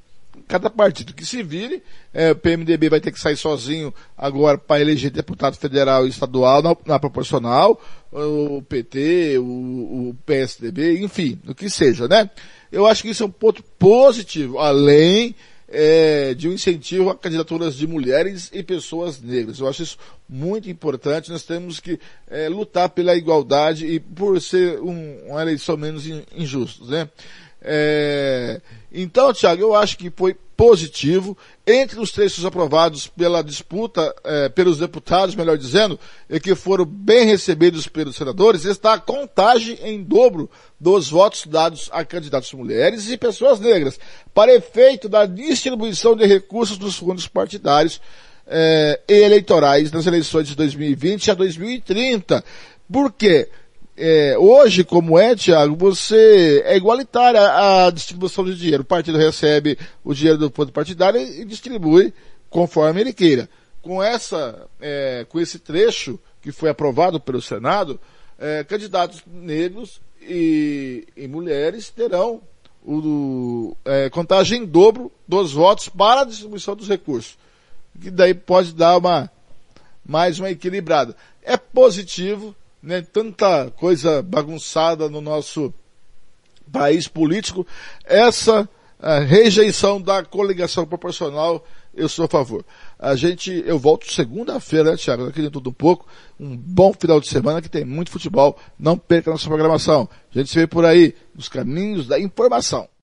Cada partido que se vire, é, o PMDB vai ter que sair sozinho agora para eleger deputado federal e estadual na, na proporcional, o PT, o, o, PSDB, enfim, o que seja, né? Eu acho que isso é um ponto positivo, além é, de um incentivo a candidaturas de mulheres e pessoas negras. Eu acho isso muito importante. Nós temos que é, lutar pela igualdade e por ser um, uma eleição menos injusta, né? É, então, Tiago, eu acho que foi positivo. Entre os textos aprovados pela disputa, é, pelos deputados, melhor dizendo, e que foram bem recebidos pelos senadores, está a contagem em dobro dos votos dados a candidatos mulheres e pessoas negras, para efeito da distribuição de recursos dos fundos partidários é, e eleitorais nas eleições de 2020 a 2030. Por quê? É, hoje, como é, Tiago, você é igualitária a distribuição de dinheiro. O partido recebe o dinheiro do fundo partidário e distribui conforme ele queira. Com essa, é, com esse trecho que foi aprovado pelo Senado, é, candidatos negros e, e, mulheres terão o, é, contagem em dobro dos votos para a distribuição dos recursos. Que daí pode dar uma, mais uma equilibrada. É positivo, né, tanta coisa bagunçada no nosso país político, essa rejeição da coligação proporcional, eu sou a favor. A gente, eu volto segunda-feira, né, Thiago? Aqui dentro do pouco, um bom final de semana que tem muito futebol. Não perca a nossa programação. A gente se vê por aí, nos caminhos da informação.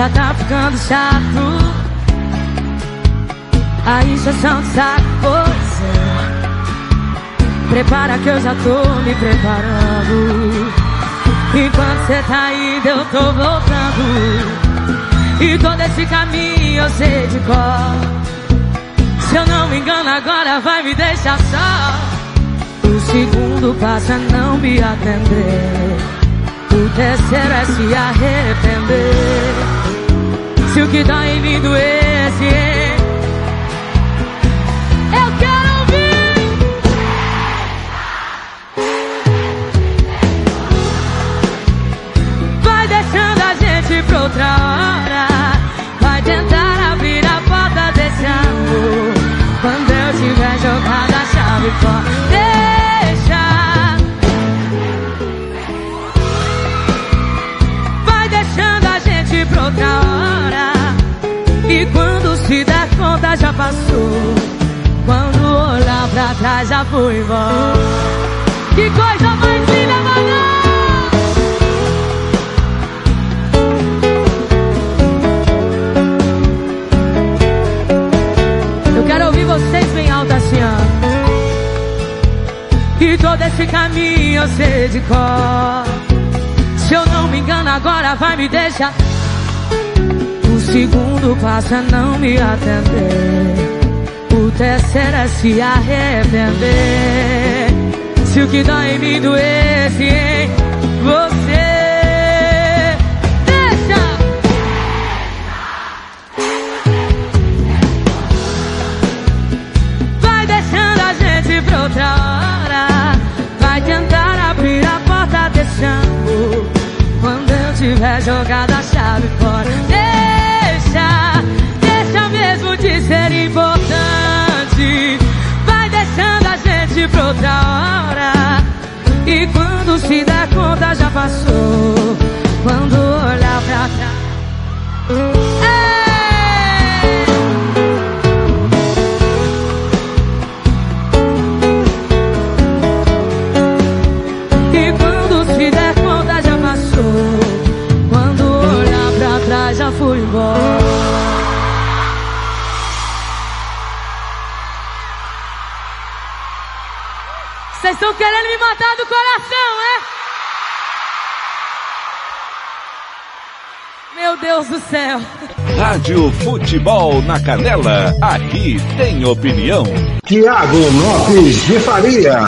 Já tá ficando chato. A injeção de saco, pois é. Prepara que eu já tô me preparando. Enquanto cê tá indo, eu tô voltando. E todo esse caminho eu sei de cor. Se eu não me engano, agora vai me deixar só. O segundo passa a não me atender. O terceiro é se arrepender. Se o que dá em mim doesse, hein? Que coisa mais linda, mano! Eu quero ouvir vocês bem alto assim, ó. E todo esse caminho eu sei de cor. Se eu não me engano, agora vai me deixar segundo passa não me atender. Terceiro é se arrepender. Se o que dói em mim doesse em você. Deixa! Vai deixando a gente pra outra hora. Vai tentar abrir a porta desse amor. Quando eu tiver jogado pra outra hora. E quando se der conta já passou. Quando olhar pra trás. Querendo me matar do coração, é? Meu Deus do céu. Rádio Futebol na Canela, aqui tem opinião. Tiago Lopes de Faria.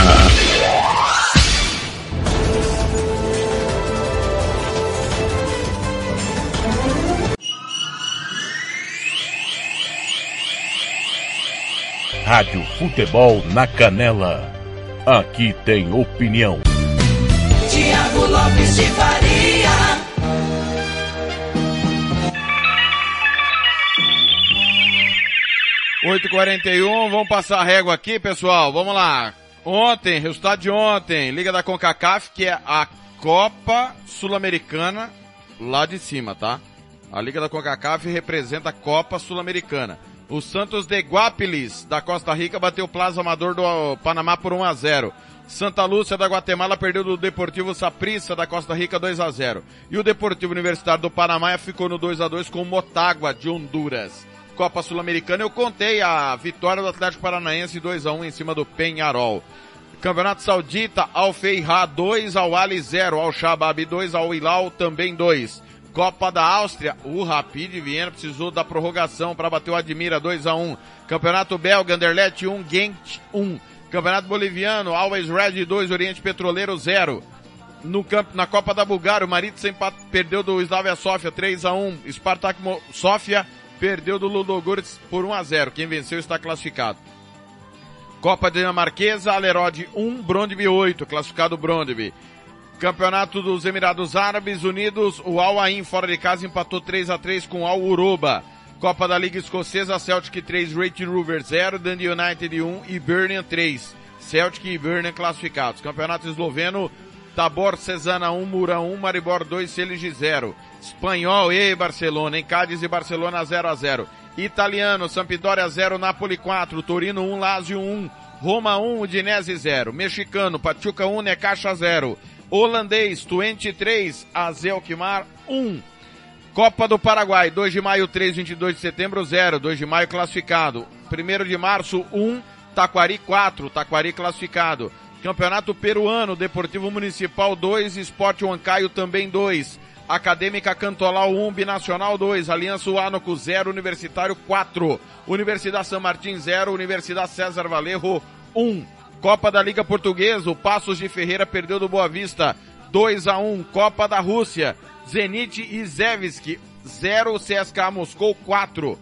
Rádio Futebol na Canela. Aqui tem opinião. Tiago Lopes de Faria. Oito quarenta e um, vamos passar a régua aqui, pessoal. Vamos lá. Ontem, resultado de ontem, Liga da CONCACAF, que é a Copa Sul-Americana, lá de cima, tá? A Liga da CONCACAF representa a Copa Sul-Americana. O Santos de Guapilis, da Costa Rica, bateu o Plaza Amador do Panamá por 1 a 0. Santa Lúcia da Guatemala perdeu do Deportivo Saprissa da Costa Rica 2 a 0. E o Deportivo Universitário do Panamá ficou no 2 a 2 com o Motagua de Honduras. Copa Sul-Americana eu contei a vitória do Atlético Paranaense 2 a 1 em cima do Penharol. Campeonato Saudita, Al Feihá 2 ao Ali 0, Al Shabab 2 ao Hilal também 2. Copa da Áustria, o Rapid Viena precisou da prorrogação para bater o Admira 2 a 1. Campeonato Belga, Anderlecht 1, Gent 1. Campeonato Boliviano, Always Red 2, Oriente Petroleiro 0. No campo, na Copa da Bulgária, o Maritza perdeu do Slavia Sofia 3 a 1. Spartak Sofia perdeu do Ludogorets por 1 a 0. Quem venceu está classificado. Copa Dinamarquesa, Alerode 1, Brondby 8, classificado Brondby. Campeonato dos Emirados Árabes Unidos, o Al Ain fora de casa empatou 3 a 3 com o Al Uroba. Copa da Liga Escocesa, Celtic 3, Rate Rover 0, Dundee United 1 e Birmingham 3. Celtic e Birmingham classificados. Campeonato Esloveno, Tabor Cesana 1, Mura 1, Maribor 2, Selige 0. Espanhol e Barcelona, em Cádiz e Barcelona 0 a 0. Italiano, Sampdoria 0, Napoli 4, Torino 1, Lazio 1, Roma 1, Udinese 0. Mexicano, Pachuca 1, Necaxa 0. Holandês, Twente 3, Azelkmar 1. Copa do Paraguai, 2 de maio 3, 22 de setembro 0, 2 de maio classificado. 1 de março 1, Taquari 4, Taquari classificado. Campeonato Peruano, Deportivo Municipal 2, Esporte Huancaio também 2. Acadêmica Cantolau 1, Binacional 2, Aliança Uánoco 0, Universitário 4, Universidade São Martin 0, Universidade César Valerro 1. Copa da Liga Portuguesa, o Passos de Ferreira perdeu do Boa Vista 2 a 1. Copa da Rússia, Zenit e Zevski 0, CSKA Moscou 4.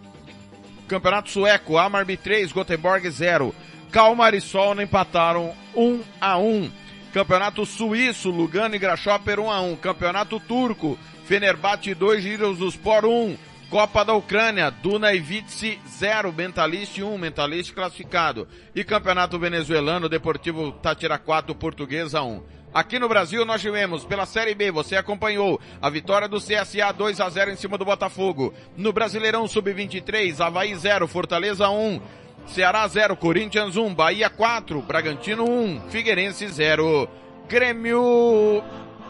Campeonato Sueco, Amarby 3, Göteborg 0. Calmar e empataram 1 a 1. Campeonato Suíço, Lugano e Grasshopper 1 a 1. Campeonato Turco, Fenerbahçe 2, Giros do Sport 1. Copa da Ucrânia, Duna e Vitsi 0, Mentalist 1, Mentalist classificado. E Campeonato Venezuelano, Deportivo Tatiraquato, Portuguesa 1. Aqui no Brasil nós tivemos, pela Série B, você acompanhou a vitória do CSA 2 a 0 em cima do Botafogo. No Brasileirão Sub-23, Havaí 0, Fortaleza 1. Ceará 0, Corinthians 1, Bahia 4, Bragantino 1, Figueirense 0, Grêmio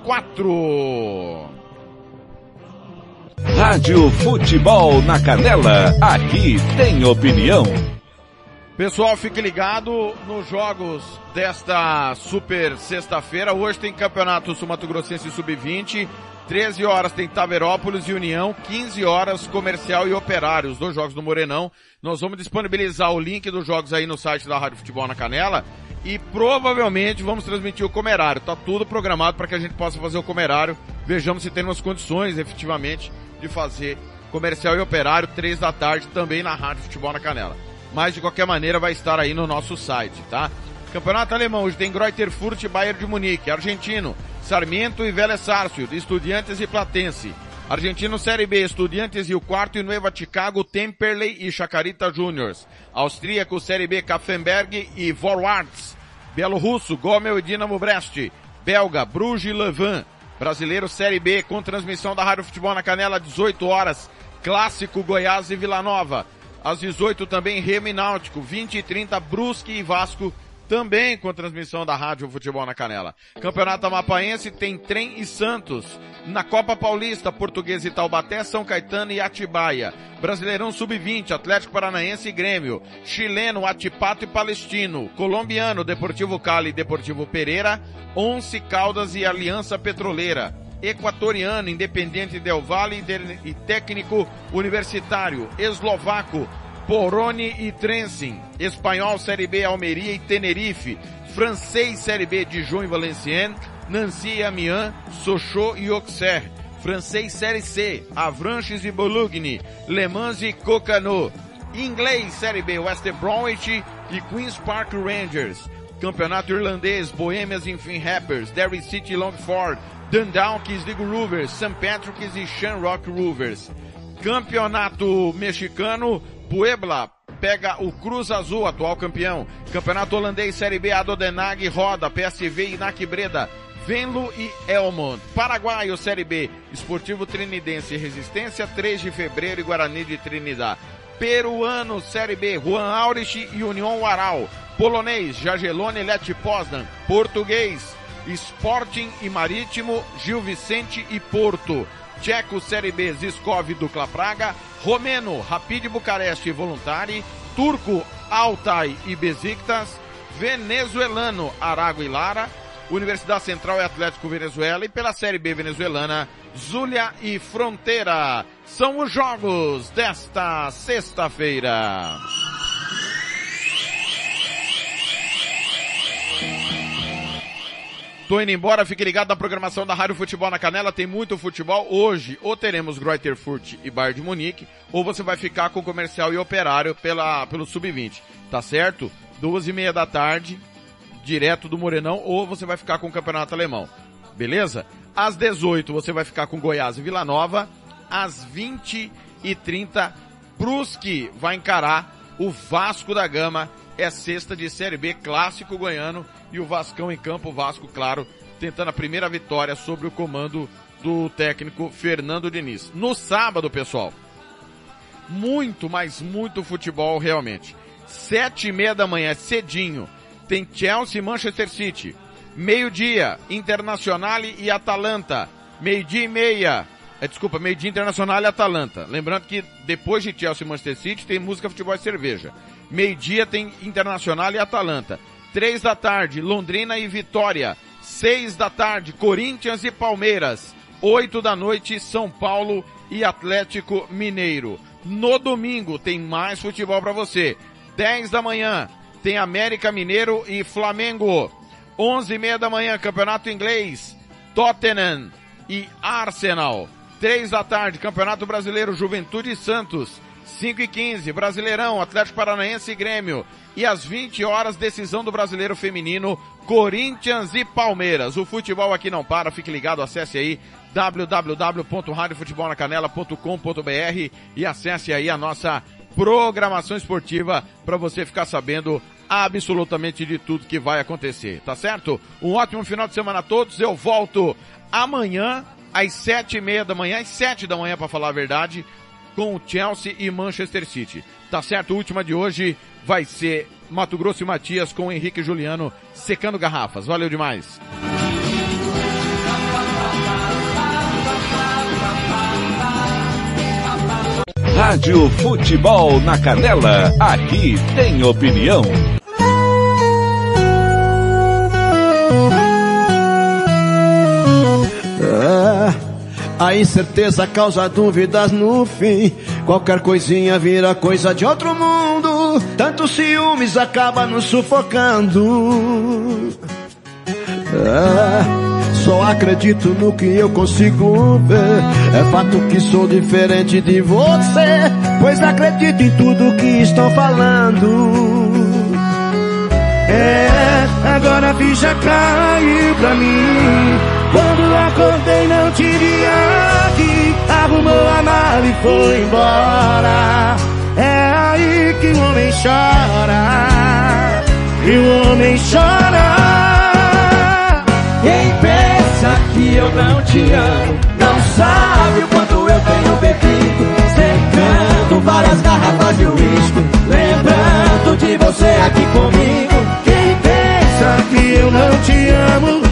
4. Rádio Futebol na Canela, aqui tem opinião. Pessoal, fique ligado nos jogos desta super sexta-feira. Hoje tem Campeonato Sumato Grossense Sub-20. 13 horas tem Taverópolis e União, 15 horas Comercial e Operário, os dois jogos do Morenão. Nós vamos disponibilizar o link dos jogos aí no site da Rádio Futebol na Canela e provavelmente vamos transmitir o Comerário. Tá tudo programado para que a gente possa fazer o Comerário. Vejamos se temos condições efetivamente de fazer Comercial e Operário, 3 da tarde, também na Rádio Futebol na Canela. Mas de qualquer maneira vai estar aí no nosso site, tá? Campeonato Alemão, hoje tem Greuther Furt e Bayern de Munique. Argentino, Sarmiento e Vélez Sarsfield, Estudiantes e Platense. Argentino Série B, Estudiantes e o quarto e Nueva Chicago, Temperley e Chacarita Juniors. Austríaco Série B, Kaffenberg e Vorwarts. Bielorrusso, Gomel e Dinamo Brest. Belga, Bruges e Leuven. Brasileiro Série B, com transmissão da Rádio Futebol na Canela, 18 horas. Clássico Goiás e Vila Nova. Às 18 também Remo e Náutico, 20 e 30 Brusque e Vasco também com transmissão da Rádio Futebol na Canela. Campeonato Amapaense tem Trem e Santos. Na Copa Paulista, Português e Taubaté, São Caetano e Atibaia. Brasileirão Sub-20, Atlético Paranaense e Grêmio. Chileno, Atipato e Palestino. Colombiano, Deportivo Cali e Deportivo Pereira. Once Caldas e Aliança Petroleira. Equatoriano, Independente Del Valle e Técnico Universitário. Eslovaco, Poroni e Trensin. Espanhol Série B Almeria e Tenerife. Francês Série B Dijon e Valenciennes. Nancy e Amiens, Sochaux e Auxerre. Francês Série C, Avranches e Bologna. Le Mans e Cocano. Inglês Série B, West Bromwich e Queen's Park Rangers. Campeonato Irlandês, Bohemians e Finn Rappers, Derry City e Longford, Dundalkis e Rovers, St. Patrick's e Shamrock Rovers. Campeonato Mexicano, Puebla pega o Cruz Azul, atual campeão. Campeonato Holandês Série B, Adodenag roda, PSV e Nac Breda. Venlo e Elmont. Paraguaio Série B, Esportivo Trinidense Resistência, 3 de fevereiro e Guarani de Trinidad. Peruano Série B, Juan Aurich e União Uaral. Polonês, Jagelone Leti Poznan. Português, Sporting e Marítimo, Gil Vicente e Porto. Tcheco Série B, Ziskov Dukla Praga. Romeno, Rapid Bucareste e Voluntari. Turco, Altai e Besiktas. Venezuelano, Arago e Lara. Universidade Central e Atlético Venezuela e pela Série B venezuelana, Zulia e Fronteira. São os jogos desta sexta-feira. Tô indo embora, fique ligado na programação da Rádio Futebol na Canela, tem muito futebol. Hoje, ou teremos Greuther Furt e Bayern de Munique, ou você vai ficar com comercial e operário pela, pelo Sub-20, tá certo? Duas e meia da tarde, direto do Morenão, ou você vai ficar com o Campeonato Alemão. Beleza? Às 18 você vai ficar com Goiás e Vila Nova. Às 20 e 30 Brusque vai encarar o Vasco da Gama. É sexta de Série B, clássico goiano. E o Vascão em campo, Vasco, claro, tentando a primeira vitória sobre o comando do técnico Fernando Diniz. No sábado, pessoal, muito, mas muito futebol realmente. Sete e meia da manhã, cedinho tem Chelsea e Manchester City. Meio-dia, Internacional e Atalanta. Meio-dia e meia. É, desculpa, meio-dia Internacional e Atalanta. Lembrando que depois de Chelsea e Manchester City tem música, futebol e cerveja. Meio-dia tem Internacional e Atalanta. Três da tarde, Londrina e Vitória. Seis da tarde, Corinthians e Palmeiras. Oito da noite, São Paulo e Atlético Mineiro. No domingo tem mais futebol para você. Dez da manhã, tem América Mineiro e Flamengo. 11 e meia da manhã, Campeonato Inglês, Tottenham e Arsenal. 3 da tarde, Campeonato Brasileiro, Juventude e Santos. 5 e 15, Brasileirão, Atlético Paranaense e Grêmio. E às 20 horas, decisão do Brasileiro Feminino, Corinthians e Palmeiras. O futebol aqui não para, fique ligado, acesse aí www.radiofutebolnacanela.com.br e acesse aí a nossa programação esportiva para você ficar sabendo absolutamente de tudo que vai acontecer, tá certo? Um ótimo final de semana a todos. Eu volto amanhã às sete e meia da manhã, às sete da manhã para falar a verdade, com Chelsea e Manchester City. Tá certo? Última de hoje vai ser Mato Grosso e Matias com Henrique Juliano secando garrafas. Valeu demais. Rádio Futebol na Canela, aqui tem opinião. A incerteza causa dúvidas no fim. Qualquer coisinha vira coisa de outro mundo. Tanto ciúmes acaba nos sufocando. Ah, só acredito no que eu consigo ver. É fato que sou diferente de você, pois acredito em tudo que estão falando. É, agora a ficha caiu pra mim. Quando acordei não te vi aqui. Arrumou a mala e foi embora. É aí que o homem chora. E o homem chora. Quem pensa que eu não te amo, não sabe o quanto eu tenho bebido. Secando várias garrafas de uísque, lembrando de você aqui comigo. Quem pensa só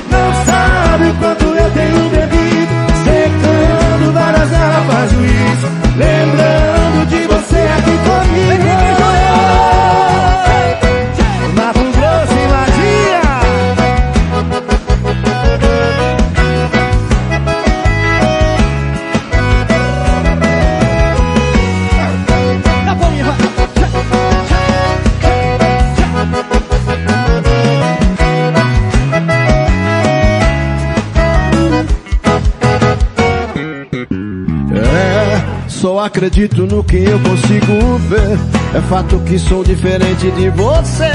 enquanto quanto eu tenho bebido, secando várias garrafas juízo. Acredito no que eu consigo ver. É fato que sou diferente de você,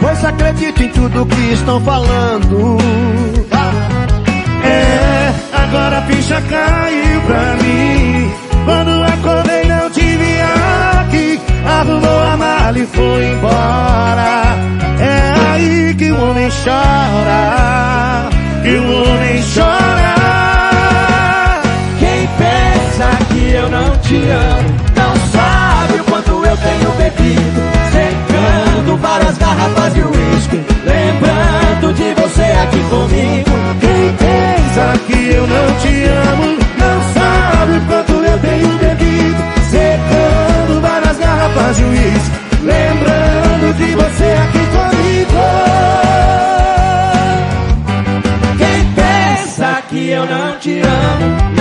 pois acredito em tudo que estão falando. É, agora a ficha caiu pra mim. Quando acordei não te vi aqui. Arrumou a mala e foi embora. É aí que o homem chora. Que o homem chora. Pensa que eu não te amo, não sabe o quanto eu tenho bebido. Secando várias garrafas de uísque, lembrando de você aqui comigo. Quem pensa que eu não te amo, não sabe o quanto eu tenho bebido. Secando várias garrafas de uísque, lembrando de você aqui comigo. Quem pensa que eu não te amo,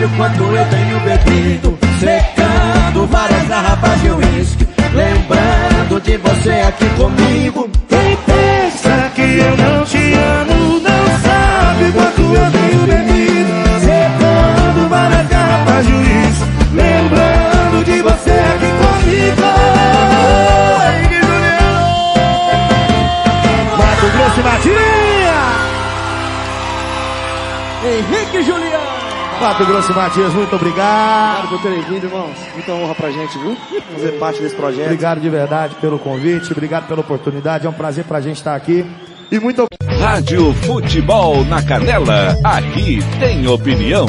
sabe o quanto eu tenho bebido. Secando várias garrafas de uísque, lembrando de você aqui comigo. Quem pensa que eu não te amo, não sabe o quanto eu tenho bebido. Secando várias garrafas de uísque, lembrando de você aqui comigo. Mato Grosso e Matias! Henrique Juliano. Mato Grosso Matias, muito obrigado. por terem vindo, irmãos. Muita honra pra gente, viu? Fazer parte desse projeto. Obrigado de verdade pelo convite, obrigado pela oportunidade. É um prazer pra gente estar aqui. E muito Rádio Futebol na Canela. Aqui tem opinião.